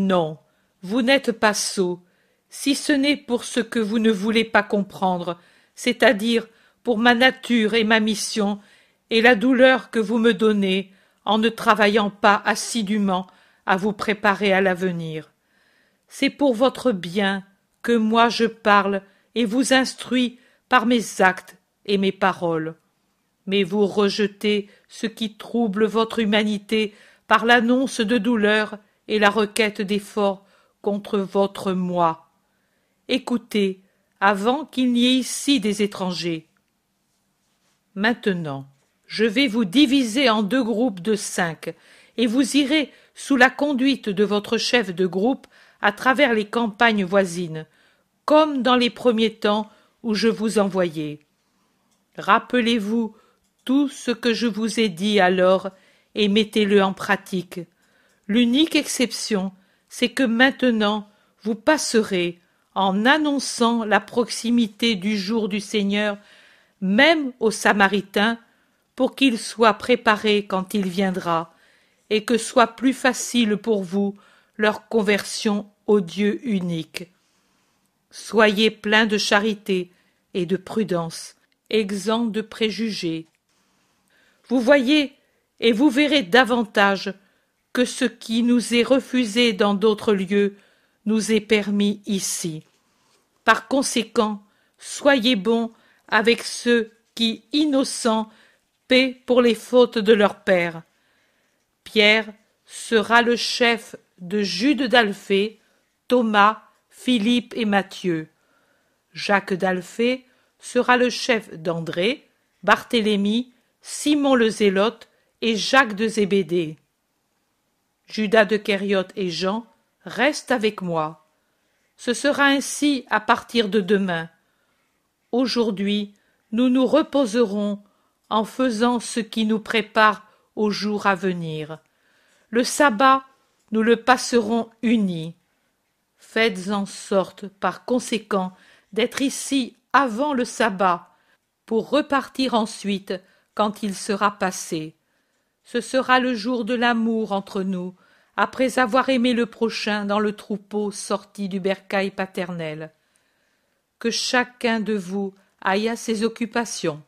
Non, vous n'êtes pas sots, si ce n'est pour ce que vous ne voulez pas comprendre, c'est-à-dire pour ma nature et ma mission, et la douleur que vous me donnez en ne travaillant pas assidûment à vous préparer à l'avenir. C'est pour votre bien que moi je parle et vous instruis par mes actes et mes paroles. Mais vous rejetez ce qui trouble votre humanité par l'annonce de douleur et la requête d'effort contre votre moi. Écoutez, avant qu'il n'y ait ici des étrangers. Maintenant, je vais vous diviser en deux groupes de cinq, et vous irez, sous la conduite de votre chef de groupe, à travers les campagnes voisines, comme dans les premiers temps où je vous envoyais. Rappelez-vous tout ce que je vous ai dit alors et mettez-le en pratique. L'unique exception, c'est que maintenant vous passerez, en annonçant la proximité du jour du Seigneur, même aux Samaritains, pour qu'ils soient préparés quand il viendra, et que soit plus facile pour vous leur conversion au Dieu unique. Soyez pleins de charité et de prudence, exempts de préjugés. Vous voyez et vous verrez davantage que ce qui nous est refusé dans d'autres lieux nous est permis ici. Par conséquent, soyez bons avec ceux qui, innocents, paient pour les fautes de leur père. Pierre sera le chef de Jude d'Alphée, Thomas, Philippe et Matthieu. Jacques d'Alphée sera le chef d'André, Barthélemy, Simon le Zélote et Jacques de Zébédée. Judas de Kériote et Jean restent avec moi. Ce sera ainsi à partir de demain. Aujourd'hui, nous nous reposerons en faisant ce qui nous prépare au jour à venir. Le sabbat nous le passerons unis. Faites en sorte, par conséquent, d'être ici avant le sabbat, pour repartir ensuite quand il sera passé. Ce sera le jour de l'amour entre nous, après avoir aimé le prochain dans le troupeau sorti du bercail paternel. Que chacun de vous aille à ses occupations.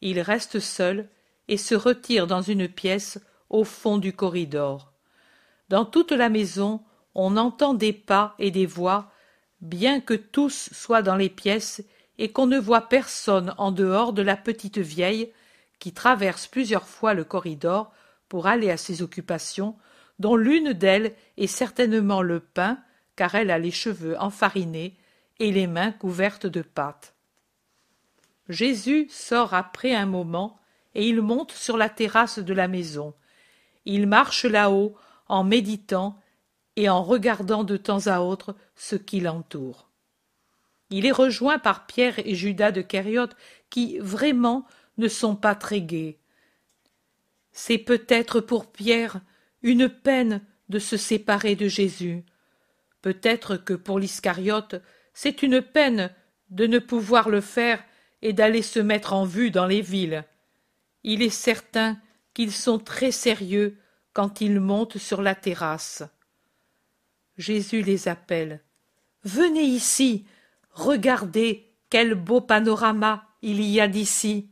Il reste seul et se retire dans une pièce au fond du corridor. dans toute la maison on entend des pas et des voix bien que tous soient dans les pièces et qu'on ne voit personne en dehors de la petite vieille qui traverse plusieurs fois le corridor pour aller à ses occupations dont l'une d'elles est certainement le pain car elle a les cheveux enfarinés et les mains couvertes de pâte. Jésus sort après un moment et il monte sur la terrasse de la maison. Il marche là-haut en méditant et en regardant de temps à autre ce qui l'entoure. Il est rejoint par pierre et judas de kériote qui vraiment ne sont pas très gais. C'est peut-être pour pierre une peine de se séparer de jésus. Peut-être que pour l'iscariote c'est une peine de ne pouvoir le faire et d'aller se mettre en vue dans les villes. Il est certain qu'ils sont très sérieux quand ils montent sur la terrasse. Jésus les appelle. Venez ici regardez quel beau panorama il y a d'ici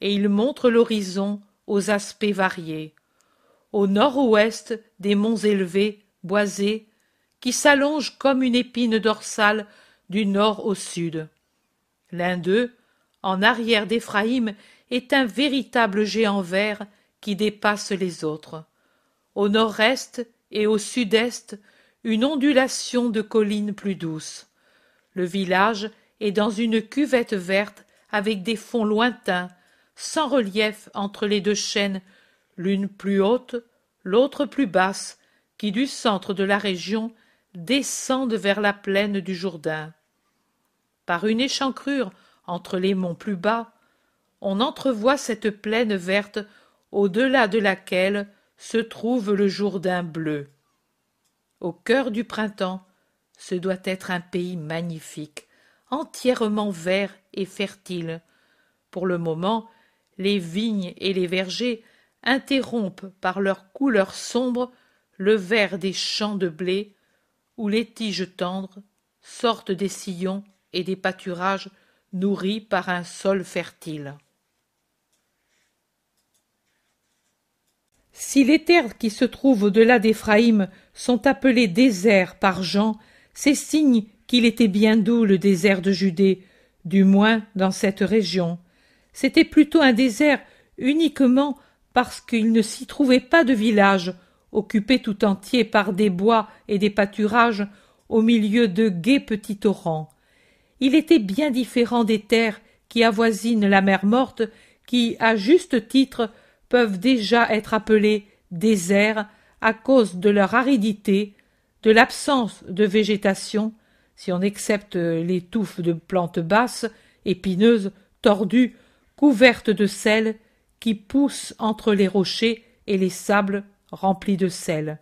et il montre l'horizon aux aspects variés. Au nord-ouest des monts élevés boisés qui s'allongent comme une épine dorsale du nord au sud. L'un d'eux en arrière d'éphraïm est un véritable géant vert qui dépasse les autres. Au nord-est et au sud-est une ondulation de collines plus douces le village est dans une cuvette verte avec des fonds lointains sans relief entre les deux chaînes l'une plus haute l'autre plus basse qui du centre de la région descendent vers la plaine du jourdain. Par une échancrure entre les monts plus bas on entrevoit cette plaine verte au-delà de laquelle se trouve le jourdain bleu. Au cœur du printemps ce doit être un pays magnifique entièrement vert et fertile. Pour le moment les vignes et les vergers interrompent par leur couleur sombre le vert des champs de blé où les tiges tendres sortent des sillons et des pâturages nourris par un sol fertile. Si les terres qui se trouvent au-delà d'éphraïm sont appelées déserts par jean c'est signe qu'il était bien doux le désert de judée du moins dans cette région c'était plutôt un désert uniquement parce qu'il ne s'y trouvait pas de village occupé tout entier par des bois et des pâturages au milieu de gais petits torrents. Il était bien différent des terres qui avoisinent la mer morte qui à juste titre peuvent déjà être appelés déserts à cause de leur aridité, de l'absence de végétation, si on excepte les touffes de plantes basses, épineuses, tordues, couvertes de sel, qui poussent entre les rochers et les sables remplis de sel.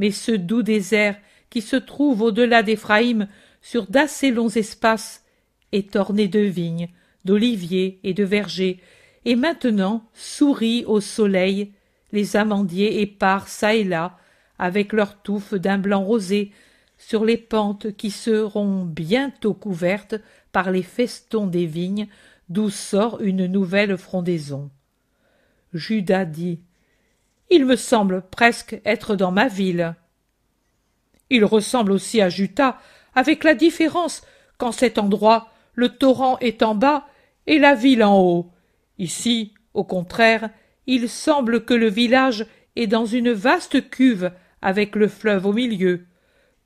Mais ce doux désert qui se trouve au-delà d'Éphraïm sur d'assez longs espaces est orné de vignes, d'oliviers et de vergers, et maintenant sourit au soleil les amandiers épars çà et là avec leurs touffes d'un blanc rosé sur les pentes qui seront bientôt couvertes par les festons des vignes d'où sort une nouvelle frondaison. Judas dit il me semble presque être dans ma ville il ressemble aussi à juta avec la différence qu'en cet endroit le torrent est en bas et la ville en haut. Ici au contraire il semble que le village est dans une vaste cuve avec le fleuve au milieu.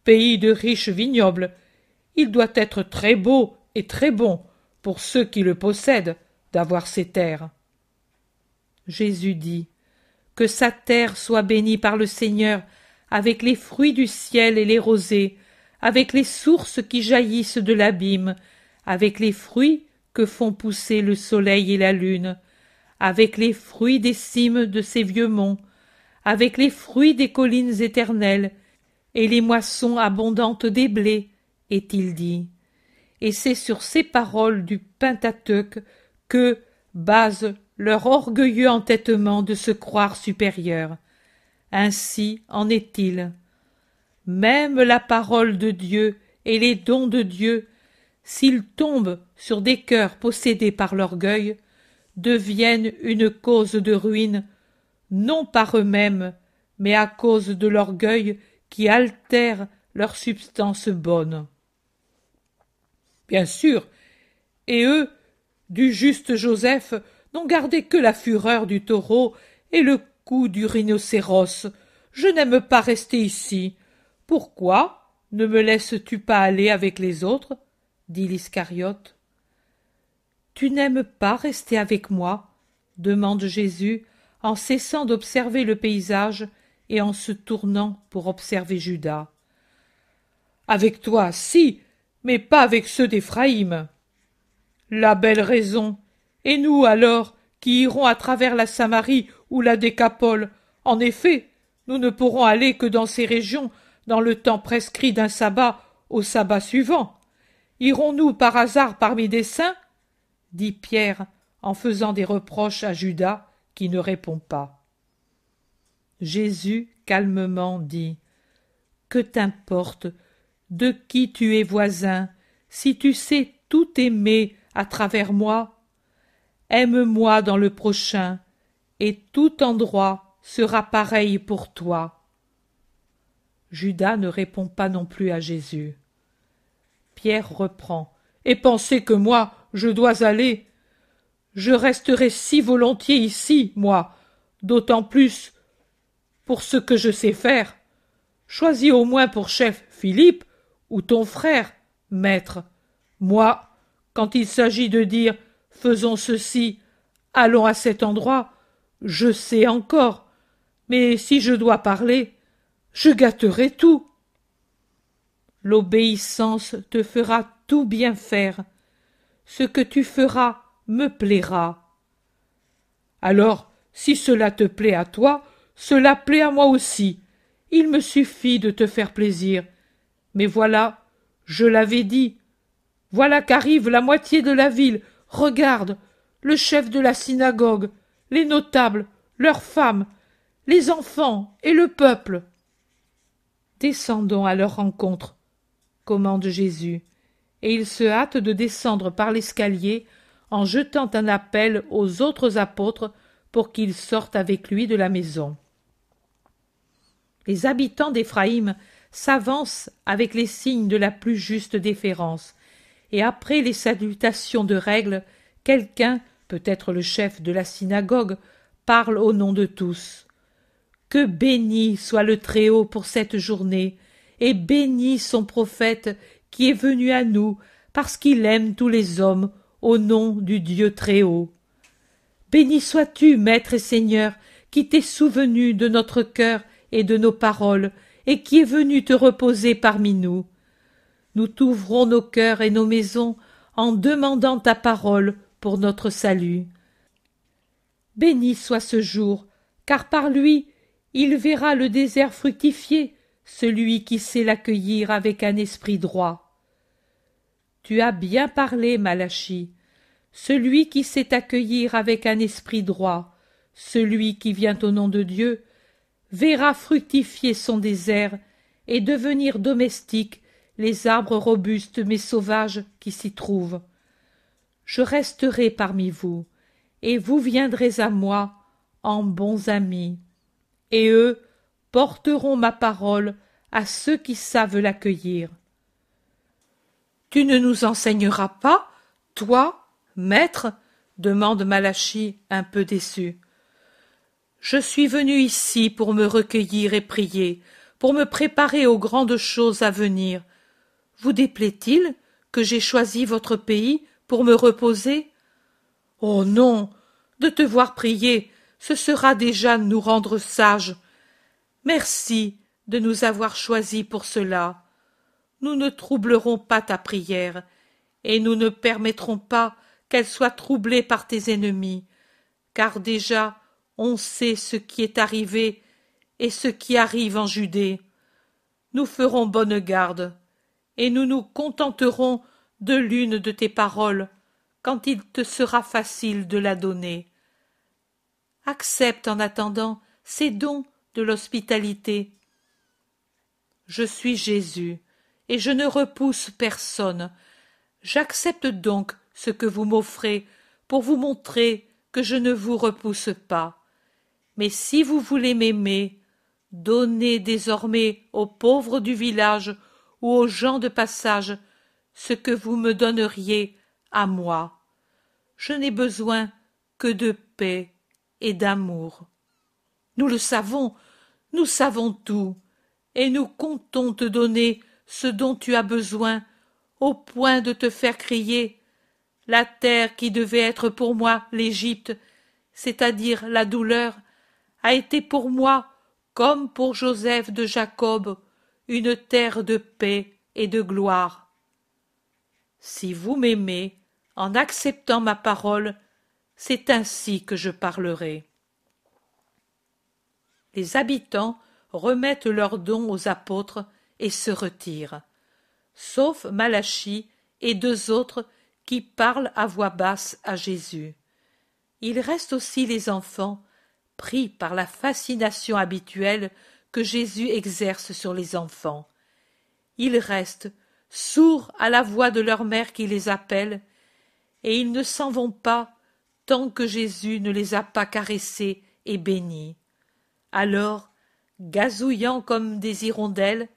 Pays de riches vignobles il doit être très beau et très bon pour ceux qui le possèdent d'avoir ces terres. Jésus dit que sa terre soit bénie par le seigneur avec les fruits du ciel et les rosées avec les sources qui jaillissent de l'abîme avec les fruits que font pousser le soleil et la lune avec les fruits des cimes de ces vieux monts avec les fruits des collines éternelles et les moissons abondantes des blés est-il dit et c'est sur ces paroles du pentateuque que base leur orgueilleux entêtement de se croire supérieur ainsi en est-il même la parole de dieu et les dons de dieu s'ils tombent sur des cœurs possédés par l'orgueil deviennent une cause de ruine non par eux-mêmes mais à cause de l'orgueil qui altère leur substance bonne. Bien sûr, et eux, du juste Joseph, n'ont gardé que la fureur du taureau et le coup du rhinocéros. Je n'aime pas rester ici. Pourquoi ne me laisses-tu pas aller avec les autres? dit l'Iscariote. Tu n'aimes pas rester avec moi demande Jésus en cessant d'observer le paysage et en se tournant pour observer Judas. Avec toi, si, mais pas avec ceux d'Éphraïm. La belle raison. Et nous, alors, qui irons à travers la Samarie ou la Décapole, en effet, nous ne pourrons aller que dans ces régions dans le temps prescrit d'un sabbat au sabbat suivant. Irons-nous par hasard parmi des saints? dit Pierre en faisant des reproches à Judas qui ne répond pas. Jésus calmement dit Que t'importe de qui tu es voisin si tu sais tout aimer à travers moi Aime-moi dans le prochain, et tout endroit sera pareil pour toi. Judas ne répond pas non plus à Jésus. Pierre reprend. Et pensez que moi, je dois aller. Je resterai si volontiers ici, moi, d'autant plus pour ce que je sais faire. Choisis au moins pour chef Philippe ou ton frère, maître. Moi, quand il s'agit de dire faisons ceci, allons à cet endroit, je sais encore, mais si je dois parler, je gâterai tout. L'obéissance te fera tout bien faire. Ce que tu feras me plaira. Alors, si cela te plaît à toi, cela plaît à moi aussi. Il me suffit de te faire plaisir. Mais voilà, je l'avais dit. Voilà qu'arrive la moitié de la ville. Regarde, le chef de la synagogue, les notables, leurs femmes, les enfants et le peuple. Descendons à leur rencontre, commande Jésus, et il se hâte de descendre par l'escalier en jetant un appel aux autres apôtres pour qu'ils sortent avec lui de la maison les habitants d'Éphraïm s'avancent avec les signes de la plus juste déférence, et après les salutations de règle, quelqu'un, peut-être le chef de la synagogue, parle au nom de tous. Que béni soit le Très-Haut pour cette journée, et béni son prophète qui est venu à nous, parce qu'il aime tous les hommes, au nom du Dieu Très-Haut. Béni sois-tu, Maître et Seigneur, qui t'es souvenu de notre cœur et de nos paroles, et qui est venu te reposer parmi nous. Nous t'ouvrons nos cœurs et nos maisons en demandant ta parole pour notre salut. Béni soit ce jour, car par lui il verra le désert fructifier, celui qui sait l'accueillir avec un esprit droit. Tu as bien parlé, Malachi, celui qui sait accueillir avec un esprit droit, celui qui vient au nom de Dieu, verra fructifier son désert et devenir domestiques les arbres robustes mais sauvages qui s'y trouvent. Je resterai parmi vous, et vous viendrez à moi en bons amis, et eux porteront ma parole à ceux qui savent l'accueillir. Tu ne nous enseigneras pas, toi, maître? demande Malachi un peu déçu. Je suis venu ici pour me recueillir et prier, pour me préparer aux grandes choses à venir. Vous déplaît-il que j'ai choisi votre pays pour me reposer? Oh non. De te voir prier, ce sera déjà nous rendre sages. Merci de nous avoir choisis pour cela. Nous ne troublerons pas ta prière, et nous ne permettrons pas qu'elle soit troublée par tes ennemis, car déjà on sait ce qui est arrivé et ce qui arrive en Judée. Nous ferons bonne garde, et nous nous contenterons de l'une de tes paroles, quand il te sera facile de la donner. Accepte en attendant ces dons de l'hospitalité. Je suis Jésus, et je ne repousse personne. J'accepte donc ce que vous m'offrez pour vous montrer que je ne vous repousse pas. Mais si vous voulez m'aimer, Donnez désormais aux pauvres du village ou aux gens de passage ce que vous me donneriez à moi. Je n'ai besoin que de paix et d'amour. Nous le savons, nous savons tout, et nous comptons te donner ce dont tu as besoin, au point de te faire crier La terre qui devait être pour moi l'Égypte, c'est-à-dire la douleur, a été pour moi, comme pour Joseph de Jacob, une terre de paix et de gloire. Si vous m'aimez, en acceptant ma parole, c'est ainsi que je parlerai. Les habitants remettent leurs dons aux apôtres et se retirent, sauf Malachie et deux autres qui parlent à voix basse à Jésus. Il reste aussi les enfants, pris par la fascination habituelle que Jésus exerce sur les enfants. Ils restent sourds à la voix de leur mère qui les appelle, et ils ne s'en vont pas tant que Jésus ne les a pas caressés et bénis. Alors, gazouillant comme des hirondelles,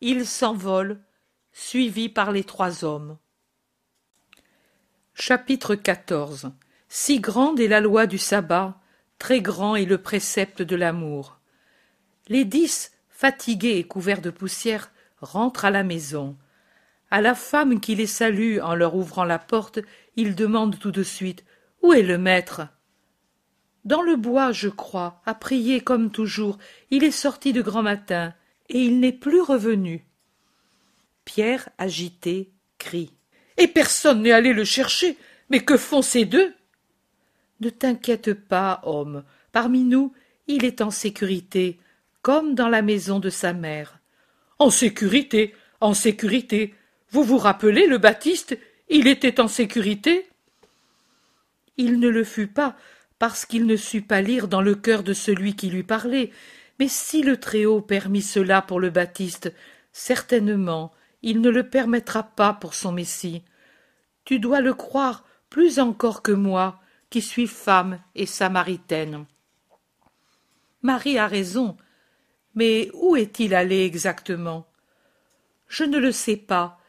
ils s'envolent, suivis par les trois hommes. Chapitre 14 Si grande est la loi du sabbat, très grand est le précepte de l'amour. Les dix, fatigués et couverts de poussière, rentrent à la maison. À la femme qui les salue en leur ouvrant la porte, ils demandent tout de suite Où est le maître? Dans le bois, je crois, à prier comme toujours. Il est sorti de grand matin, et il n'est plus revenu. Pierre, agité, crie. Et personne n'est allé le chercher. Mais que font ces deux? Ne t'inquiète pas, homme. Parmi nous, il est en sécurité comme dans la maison de sa mère. En sécurité, en sécurité. Vous vous rappelez le Baptiste Il était en sécurité? Il ne le fut pas, parce qu'il ne sut pas lire dans le cœur de celui qui lui parlait. Mais si le Très-Haut permit cela pour le Baptiste, certainement il ne le permettra pas pour son Messie. Tu dois le croire plus encore que moi, qui suis femme et samaritaine. Marie a raison, mais où est-il allé exactement? Je ne le sais pas.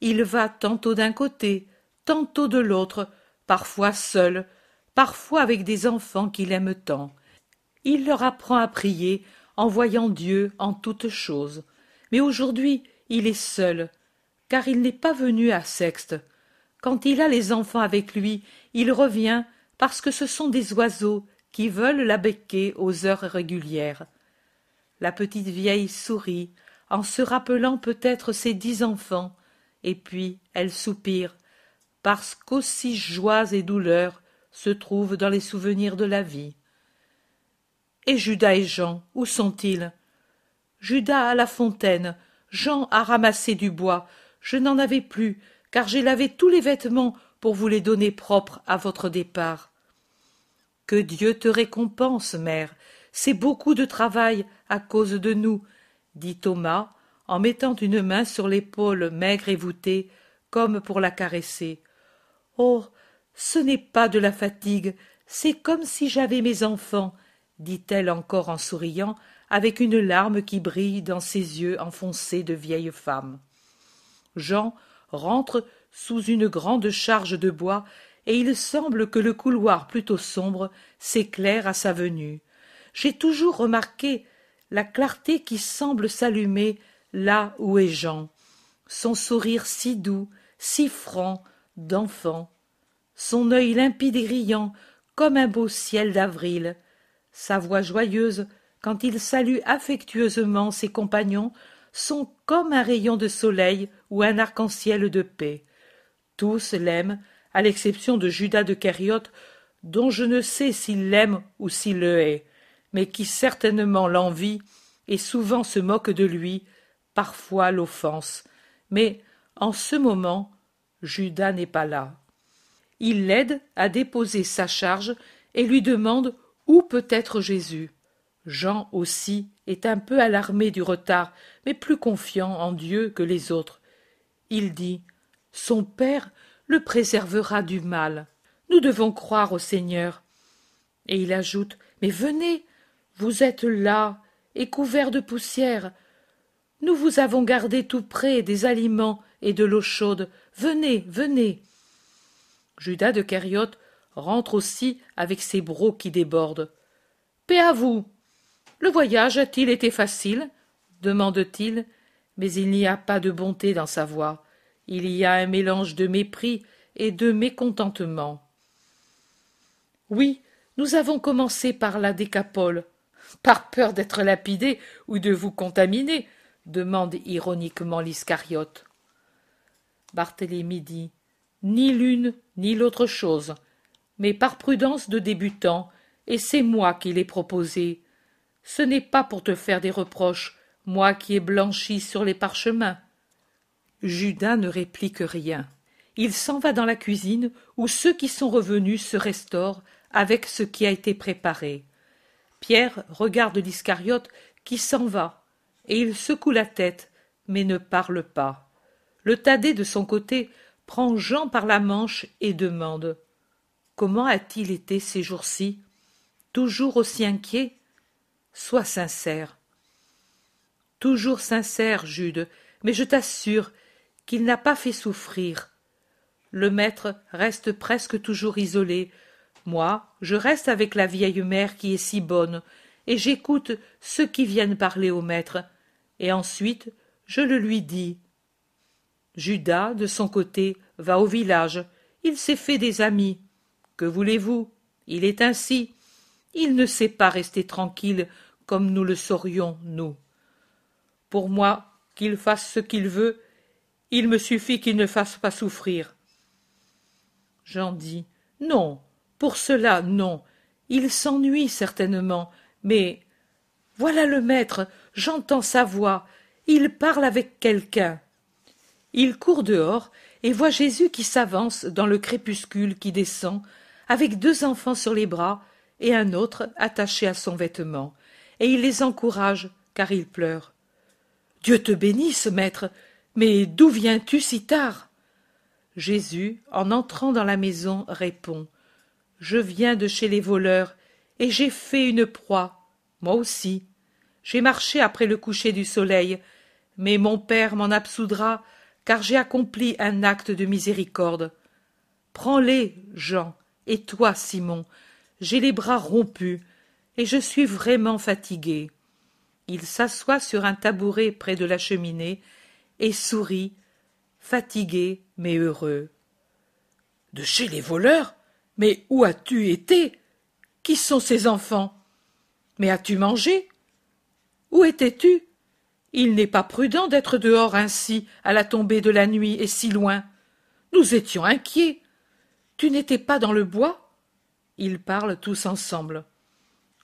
Il va tantôt d'un côté, tantôt de l'autre, parfois seul, parfois avec des enfants qu'il aime tant. Il leur apprend à prier en voyant Dieu en toutes choses. Mais aujourd'hui, il est seul, car il n'est pas venu à Sexte. Quand il a les enfants avec lui, il revient parce que ce sont des oiseaux qui veulent la becquer aux heures régulières. La petite vieille sourit, en se rappelant peut-être ses dix enfants, et puis elle soupire, parce qu'aussi joies et douleurs se trouvent dans les souvenirs de la vie. Et Judas et Jean, où sont-ils? Judas à la fontaine, Jean a ramassé du bois, je n'en avais plus, car j'ai lavé tous les vêtements pour vous les donner propres à votre départ. Que Dieu te récompense, mère, c'est beaucoup de travail à cause de nous, dit Thomas, en mettant une main sur l'épaule maigre et voûtée, comme pour la caresser. Oh. Ce n'est pas de la fatigue, c'est comme si j'avais mes enfants, dit-elle encore en souriant, avec une larme qui brille dans ses yeux enfoncés de vieille femme. Jean rentre sous une grande charge de bois, et il semble que le couloir plutôt sombre s'éclaire à sa venue j'ai toujours remarqué la clarté qui semble s'allumer là où est Jean, son sourire si doux, si franc, d'enfant, son œil limpide et riant comme un beau ciel d'avril, sa voix joyeuse quand il salue affectueusement ses compagnons sont comme un rayon de soleil ou un arc-en-ciel de paix. Tous l'aiment, à l'exception de Judas de Kériote, dont je ne sais s'il l'aime ou s'il le hait mais qui certainement l'envie et souvent se moque de lui, parfois l'offense. Mais en ce moment, Judas n'est pas là. Il l'aide à déposer sa charge et lui demande où peut être Jésus. Jean aussi est un peu alarmé du retard, mais plus confiant en Dieu que les autres. Il dit Son Père le préservera du mal. Nous devons croire au Seigneur. Et il ajoute Mais venez, vous êtes là, et couvert de poussière. Nous vous avons gardé tout près des aliments et de l'eau chaude. Venez, venez. Judas de Kériote rentre aussi avec ses brocs qui débordent. Paix à vous. Le voyage a-t-il été facile? demande-t-il, mais il n'y a pas de bonté dans sa voix. Il y a un mélange de mépris et de mécontentement. Oui, nous avons commencé par la décapole. Par peur d'être lapidé ou de vous contaminer demande ironiquement l'Iscariote. Barthélemy dit Ni l'une ni l'autre chose, mais par prudence de débutant, et c'est moi qui l'ai proposé. Ce n'est pas pour te faire des reproches, moi qui ai blanchi sur les parchemins. Judas ne réplique rien. Il s'en va dans la cuisine où ceux qui sont revenus se restaurent avec ce qui a été préparé. Pierre regarde l'Iscariote qui s'en va, et il secoue la tête, mais ne parle pas. Le Thaddée, de son côté, prend Jean par la manche et demande Comment a-t-il été ces jours-ci? Toujours aussi inquiet? Sois sincère. Toujours sincère, Jude, mais je t'assure qu'il n'a pas fait souffrir. Le maître reste presque toujours isolé. Moi, je reste avec la vieille mère qui est si bonne, et j'écoute ceux qui viennent parler au maître, et ensuite je le lui dis. Judas, de son côté, va au village. Il s'est fait des amis. Que voulez-vous? Il est ainsi. Il ne sait pas rester tranquille comme nous le saurions, nous. Pour moi, qu'il fasse ce qu'il veut, il me suffit qu'il ne fasse pas souffrir. J'en dis Non, pour cela, non. Il s'ennuie certainement, mais voilà le maître, j'entends sa voix, il parle avec quelqu'un. Il court dehors et voit Jésus qui s'avance dans le crépuscule qui descend, avec deux enfants sur les bras et un autre attaché à son vêtement, et il les encourage, car ils pleurent. Dieu te bénisse, maître, mais d'où viens-tu si tard? Jésus, en entrant dans la maison, répond. Je viens de chez les voleurs, et j'ai fait une proie. Moi aussi. J'ai marché après le coucher du soleil, mais mon Père m'en absoudra, car j'ai accompli un acte de miséricorde. Prends-les, Jean, et toi, Simon, j'ai les bras rompus, et je suis vraiment fatigué. Il s'assoit sur un tabouret près de la cheminée et sourit, fatigué mais heureux. De chez les voleurs Mais où as-tu été? Qui sont ces enfants? Mais as-tu mangé? Où étais-tu? Il n'est pas prudent d'être dehors ainsi à la tombée de la nuit et si loin. Nous étions inquiets. Tu n'étais pas dans le bois? Ils parlent tous ensemble.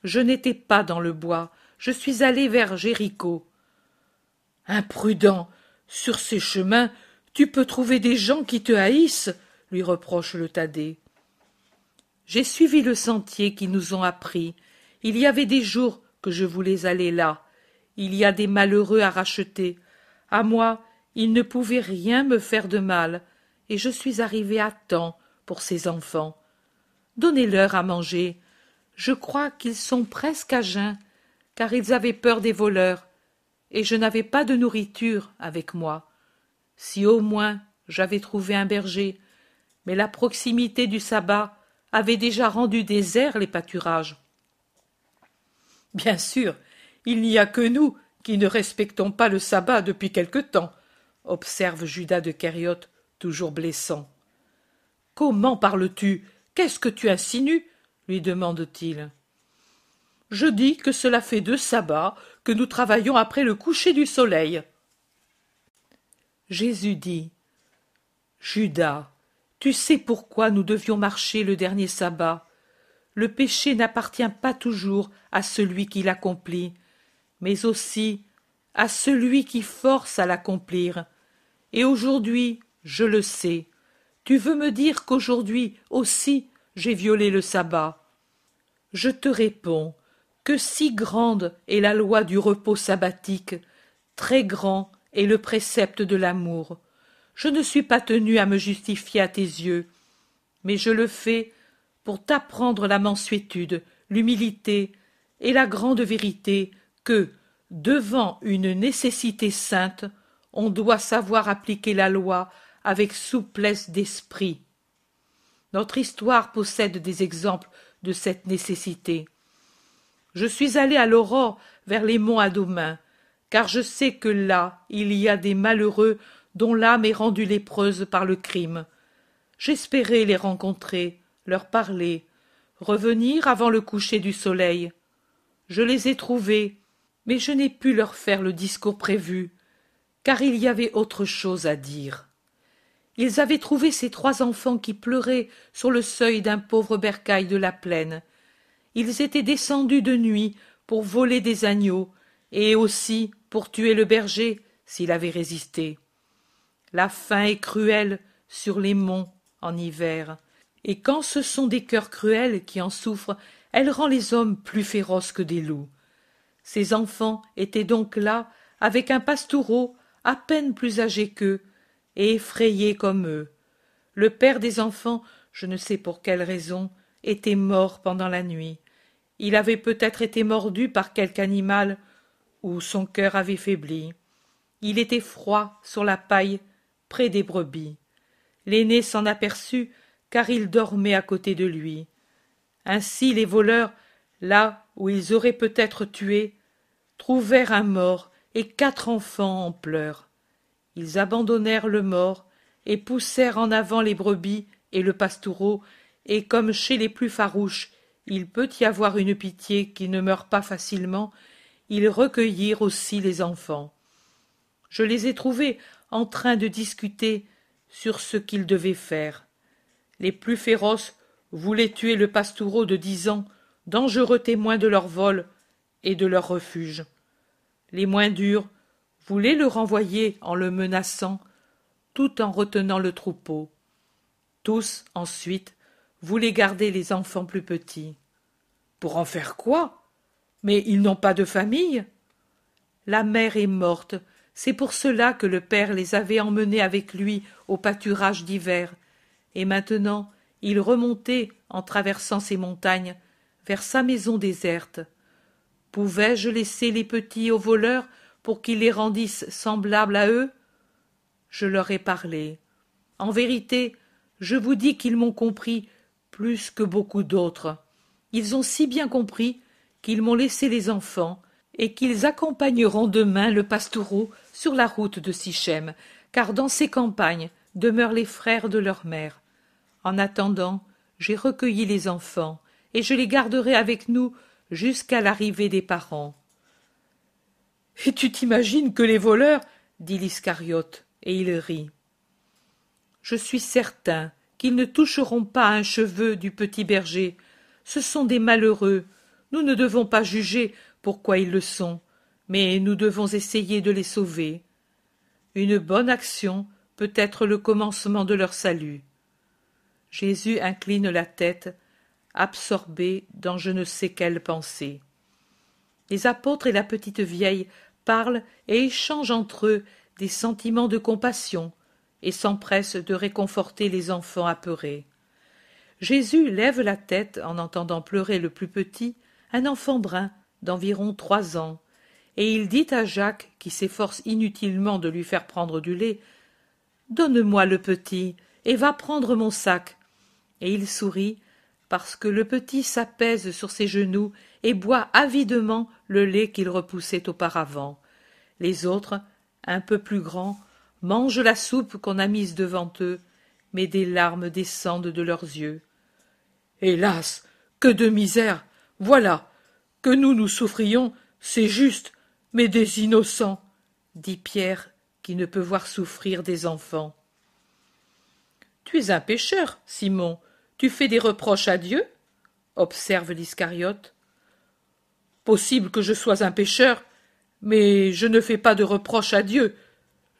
Je n'étais pas dans le bois, je suis allé vers Jéricho. Imprudent. Sur ces chemins, tu peux trouver des gens qui te haïssent, lui reproche le Thaddée. J'ai suivi le sentier qu'ils nous ont appris. Il y avait des jours que je voulais aller là. Il y a des malheureux à racheter. À moi, ils ne pouvaient rien me faire de mal, et je suis arrivé à temps pour ces enfants. Donnez-leur à manger. Je crois qu'ils sont presque à jeun, car ils avaient peur des voleurs, et je n'avais pas de nourriture avec moi. Si au moins j'avais trouvé un berger, mais la proximité du sabbat avait déjà rendu déserts les pâturages. Bien sûr, il n'y a que nous qui ne respectons pas le sabbat depuis quelque temps, observe Judas de Kériote, toujours blessant. Comment parles-tu? Qu'est-ce que tu insinues? lui demande-t-il. Je dis que cela fait deux sabbats que nous travaillons après le coucher du soleil. Jésus dit Judas, tu sais pourquoi nous devions marcher le dernier sabbat. Le péché n'appartient pas toujours à celui qui l'accomplit, mais aussi à celui qui force à l'accomplir. Et aujourd'hui, je le sais. Tu veux me dire qu'aujourd'hui aussi j'ai violé le sabbat. Je te réponds que si grande est la loi du repos sabbatique, très grand est le précepte de l'amour. Je ne suis pas tenu à me justifier à tes yeux, mais je le fais pour t'apprendre la mansuétude, l'humilité et la grande vérité que, devant une nécessité sainte, on doit savoir appliquer la loi avec souplesse d'esprit. Notre histoire possède des exemples de cette nécessité. Je suis allé à l'aurore vers les monts Adomain, car je sais que là il y a des malheureux dont l'âme est rendue lépreuse par le crime. J'espérais les rencontrer, leur parler, revenir avant le coucher du soleil. Je les ai trouvés, mais je n'ai pu leur faire le discours prévu, car il y avait autre chose à dire. Ils avaient trouvé ces trois enfants qui pleuraient sur le seuil d'un pauvre bercail de la plaine. Ils étaient descendus de nuit pour voler des agneaux, et aussi pour tuer le berger s'il avait résisté. La faim est cruelle sur les monts en hiver, et quand ce sont des cœurs cruels qui en souffrent, elle rend les hommes plus féroces que des loups. Ces enfants étaient donc là, avec un pastoureau à peine plus âgé qu'eux, et effrayés comme eux. Le père des enfants, je ne sais pour quelle raison, était mort pendant la nuit. Il avait peut-être été mordu par quelque animal, ou son cœur avait faibli. Il était froid sur la paille, près des brebis. L'aîné s'en aperçut, car il dormait à côté de lui. Ainsi les voleurs, là où ils auraient peut-être tué, trouvèrent un mort et quatre enfants en pleurs. Ils abandonnèrent le mort et poussèrent en avant les brebis et le pastoureau, et comme chez les plus farouches il peut y avoir une pitié qui ne meurt pas facilement, ils recueillirent aussi les enfants. Je les ai trouvés en train de discuter sur ce qu'ils devaient faire. Les plus féroces voulaient tuer le pastoureau de dix ans, dangereux témoin de leur vol et de leur refuge. Les moins durs voulaient le renvoyer en le menaçant, tout en retenant le troupeau. Tous, ensuite, voulaient garder les enfants plus petits. Pour en faire quoi? Mais ils n'ont pas de famille. La mère est morte, c'est pour cela que le père les avait emmenés avec lui au pâturage d'hiver, et maintenant il remontait, en traversant ces montagnes, vers sa maison déserte. Pouvais-je laisser les petits aux voleurs pour qu'ils les rendissent semblables à eux? Je leur ai parlé. En vérité, je vous dis qu'ils m'ont compris plus que beaucoup d'autres. Ils ont si bien compris qu'ils m'ont laissé les enfants et qu'ils accompagneront demain le pastoureau sur la route de Sichem, car dans ces campagnes demeurent les frères de leur mère. En attendant, j'ai recueilli les enfants, et je les garderai avec nous jusqu'à l'arrivée des parents. Et tu t'imagines que les voleurs? dit l'Iscariote, et il rit. Je suis certain qu'ils ne toucheront pas un cheveu du petit berger. Ce sont des malheureux. Nous ne devons pas juger pourquoi ils le sont, mais nous devons essayer de les sauver. Une bonne action peut être le commencement de leur salut. Jésus incline la tête, absorbé dans je ne sais quelle pensée. Les apôtres et la petite vieille parlent et échangent entre eux des sentiments de compassion et s'empressent de réconforter les enfants apeurés. Jésus lève la tête en entendant pleurer le plus petit, un enfant brun d'environ trois ans, et il dit à Jacques, qui s'efforce inutilement de lui faire prendre du lait, Donne-moi le petit, et va prendre mon sac. Et il sourit, parce que le petit s'apaise sur ses genoux et boit avidement le lait qu'il repoussait auparavant. Les autres, un peu plus grands, mangent la soupe qu'on a mise devant eux, mais des larmes descendent de leurs yeux. Hélas. Que de misère. Voilà. Que nous nous souffrions, c'est juste, mais des innocents, dit Pierre, qui ne peut voir souffrir des enfants. Tu es un pécheur, Simon. Tu fais des reproches à Dieu observe l'Iscariote. Possible que je sois un pécheur, mais je ne fais pas de reproches à Dieu.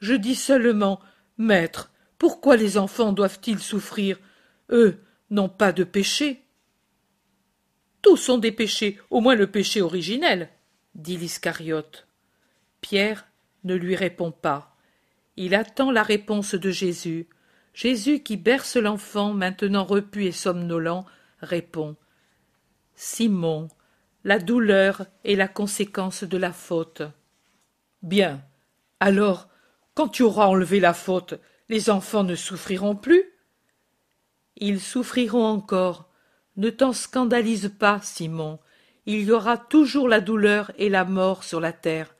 Je dis seulement Maître, pourquoi les enfants doivent-ils souffrir? Eux n'ont pas de péché. Tous sont des péchés, au moins le péché originel, dit l'Iscariote. Pierre ne lui répond pas. Il attend la réponse de Jésus. Jésus, qui berce l'enfant, maintenant repu et somnolent, répond. Simon, la douleur est la conséquence de la faute. Bien. Alors, quand tu auras enlevé la faute, les enfants ne souffriront plus Ils souffriront encore. Ne t'en scandalise pas, Simon. Il y aura toujours la douleur et la mort sur la terre.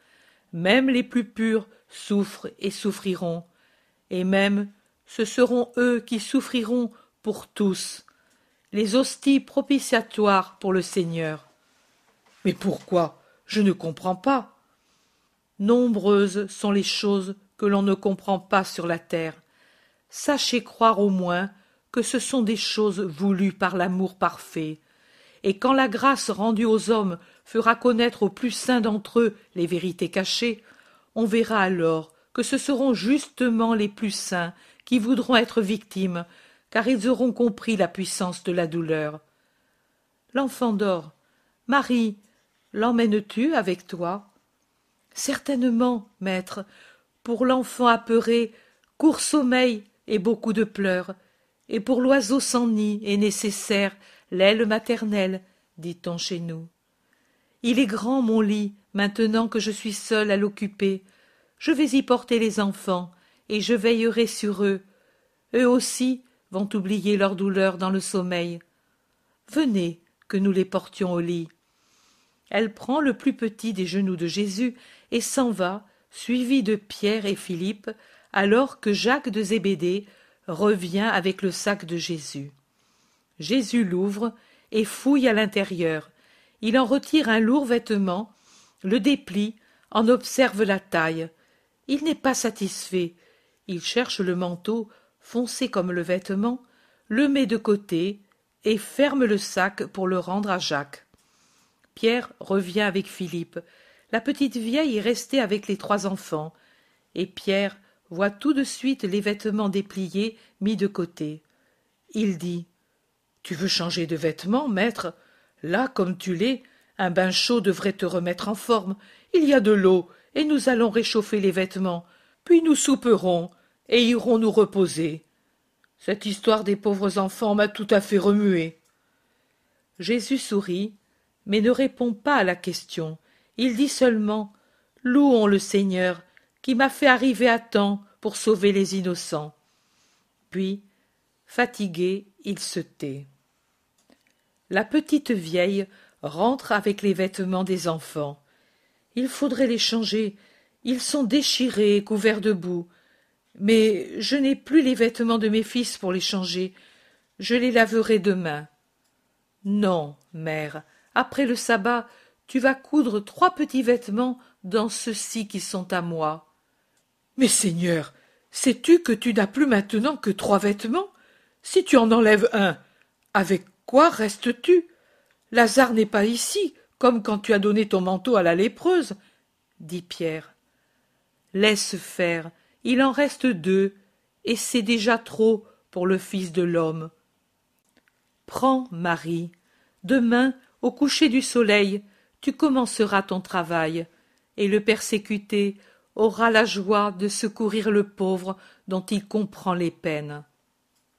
Même les plus purs souffrent et souffriront. Et même ce seront eux qui souffriront pour tous. Les hosties propitiatoires pour le Seigneur. Mais pourquoi? Je ne comprends pas. Nombreuses sont les choses que l'on ne comprend pas sur la terre. Sachez croire au moins que ce sont des choses voulues par l'amour parfait. Et quand la grâce rendue aux hommes fera connaître aux plus saints d'entre eux les vérités cachées, on verra alors que ce seront justement les plus saints qui voudront être victimes, car ils auront compris la puissance de la douleur. L'enfant dort. Marie, l'emmènes-tu avec toi? Certainement, maître, pour l'enfant apeuré, court sommeil et beaucoup de pleurs, et pour l'oiseau sans nid est nécessaire l'aile maternelle, dit-on chez nous. Il est grand mon lit, maintenant que je suis seule à l'occuper. Je vais y porter les enfants, et je veillerai sur eux. Eux aussi vont oublier leur douleur dans le sommeil. Venez, que nous les portions au lit. Elle prend le plus petit des genoux de Jésus et s'en va, suivie de Pierre et Philippe, alors que Jacques de Zébédée revient avec le sac de Jésus. Jésus l'ouvre et fouille à l'intérieur. Il en retire un lourd vêtement, le déplie, en observe la taille. Il n'est pas satisfait. Il cherche le manteau, foncé comme le vêtement, le met de côté et ferme le sac pour le rendre à Jacques. Pierre revient avec Philippe. La petite vieille est restée avec les trois enfants, et Pierre voit tout de suite les vêtements dépliés mis de côté. Il dit Tu veux changer de vêtements, maître? Là, comme tu l'es, un bain chaud devrait te remettre en forme. Il y a de l'eau, et nous allons réchauffer les vêtements. Puis nous souperons, et irons nous reposer. Cette histoire des pauvres enfants m'a tout à fait remué. Jésus sourit mais ne répond pas à la question. Il dit seulement Louons le Seigneur, qui m'a fait arriver à temps pour sauver les innocents. Puis, fatigué, il se tait. La petite vieille rentre avec les vêtements des enfants. Il faudrait les changer. Ils sont déchirés et couverts de boue. Mais je n'ai plus les vêtements de mes fils pour les changer. Je les laverai demain. Non, mère, après le sabbat, tu vas coudre trois petits vêtements dans ceux-ci qui sont à moi. Mais Seigneur, sais-tu que tu n'as plus maintenant que trois vêtements? Si tu en enlèves un, avec quoi restes-tu? Lazare n'est pas ici, comme quand tu as donné ton manteau à la lépreuse, dit Pierre. Laisse faire, il en reste deux, et c'est déjà trop pour le Fils de l'homme. Prends, Marie, demain au coucher du soleil, tu commenceras ton travail, et le persécuté aura la joie de secourir le pauvre dont il comprend les peines.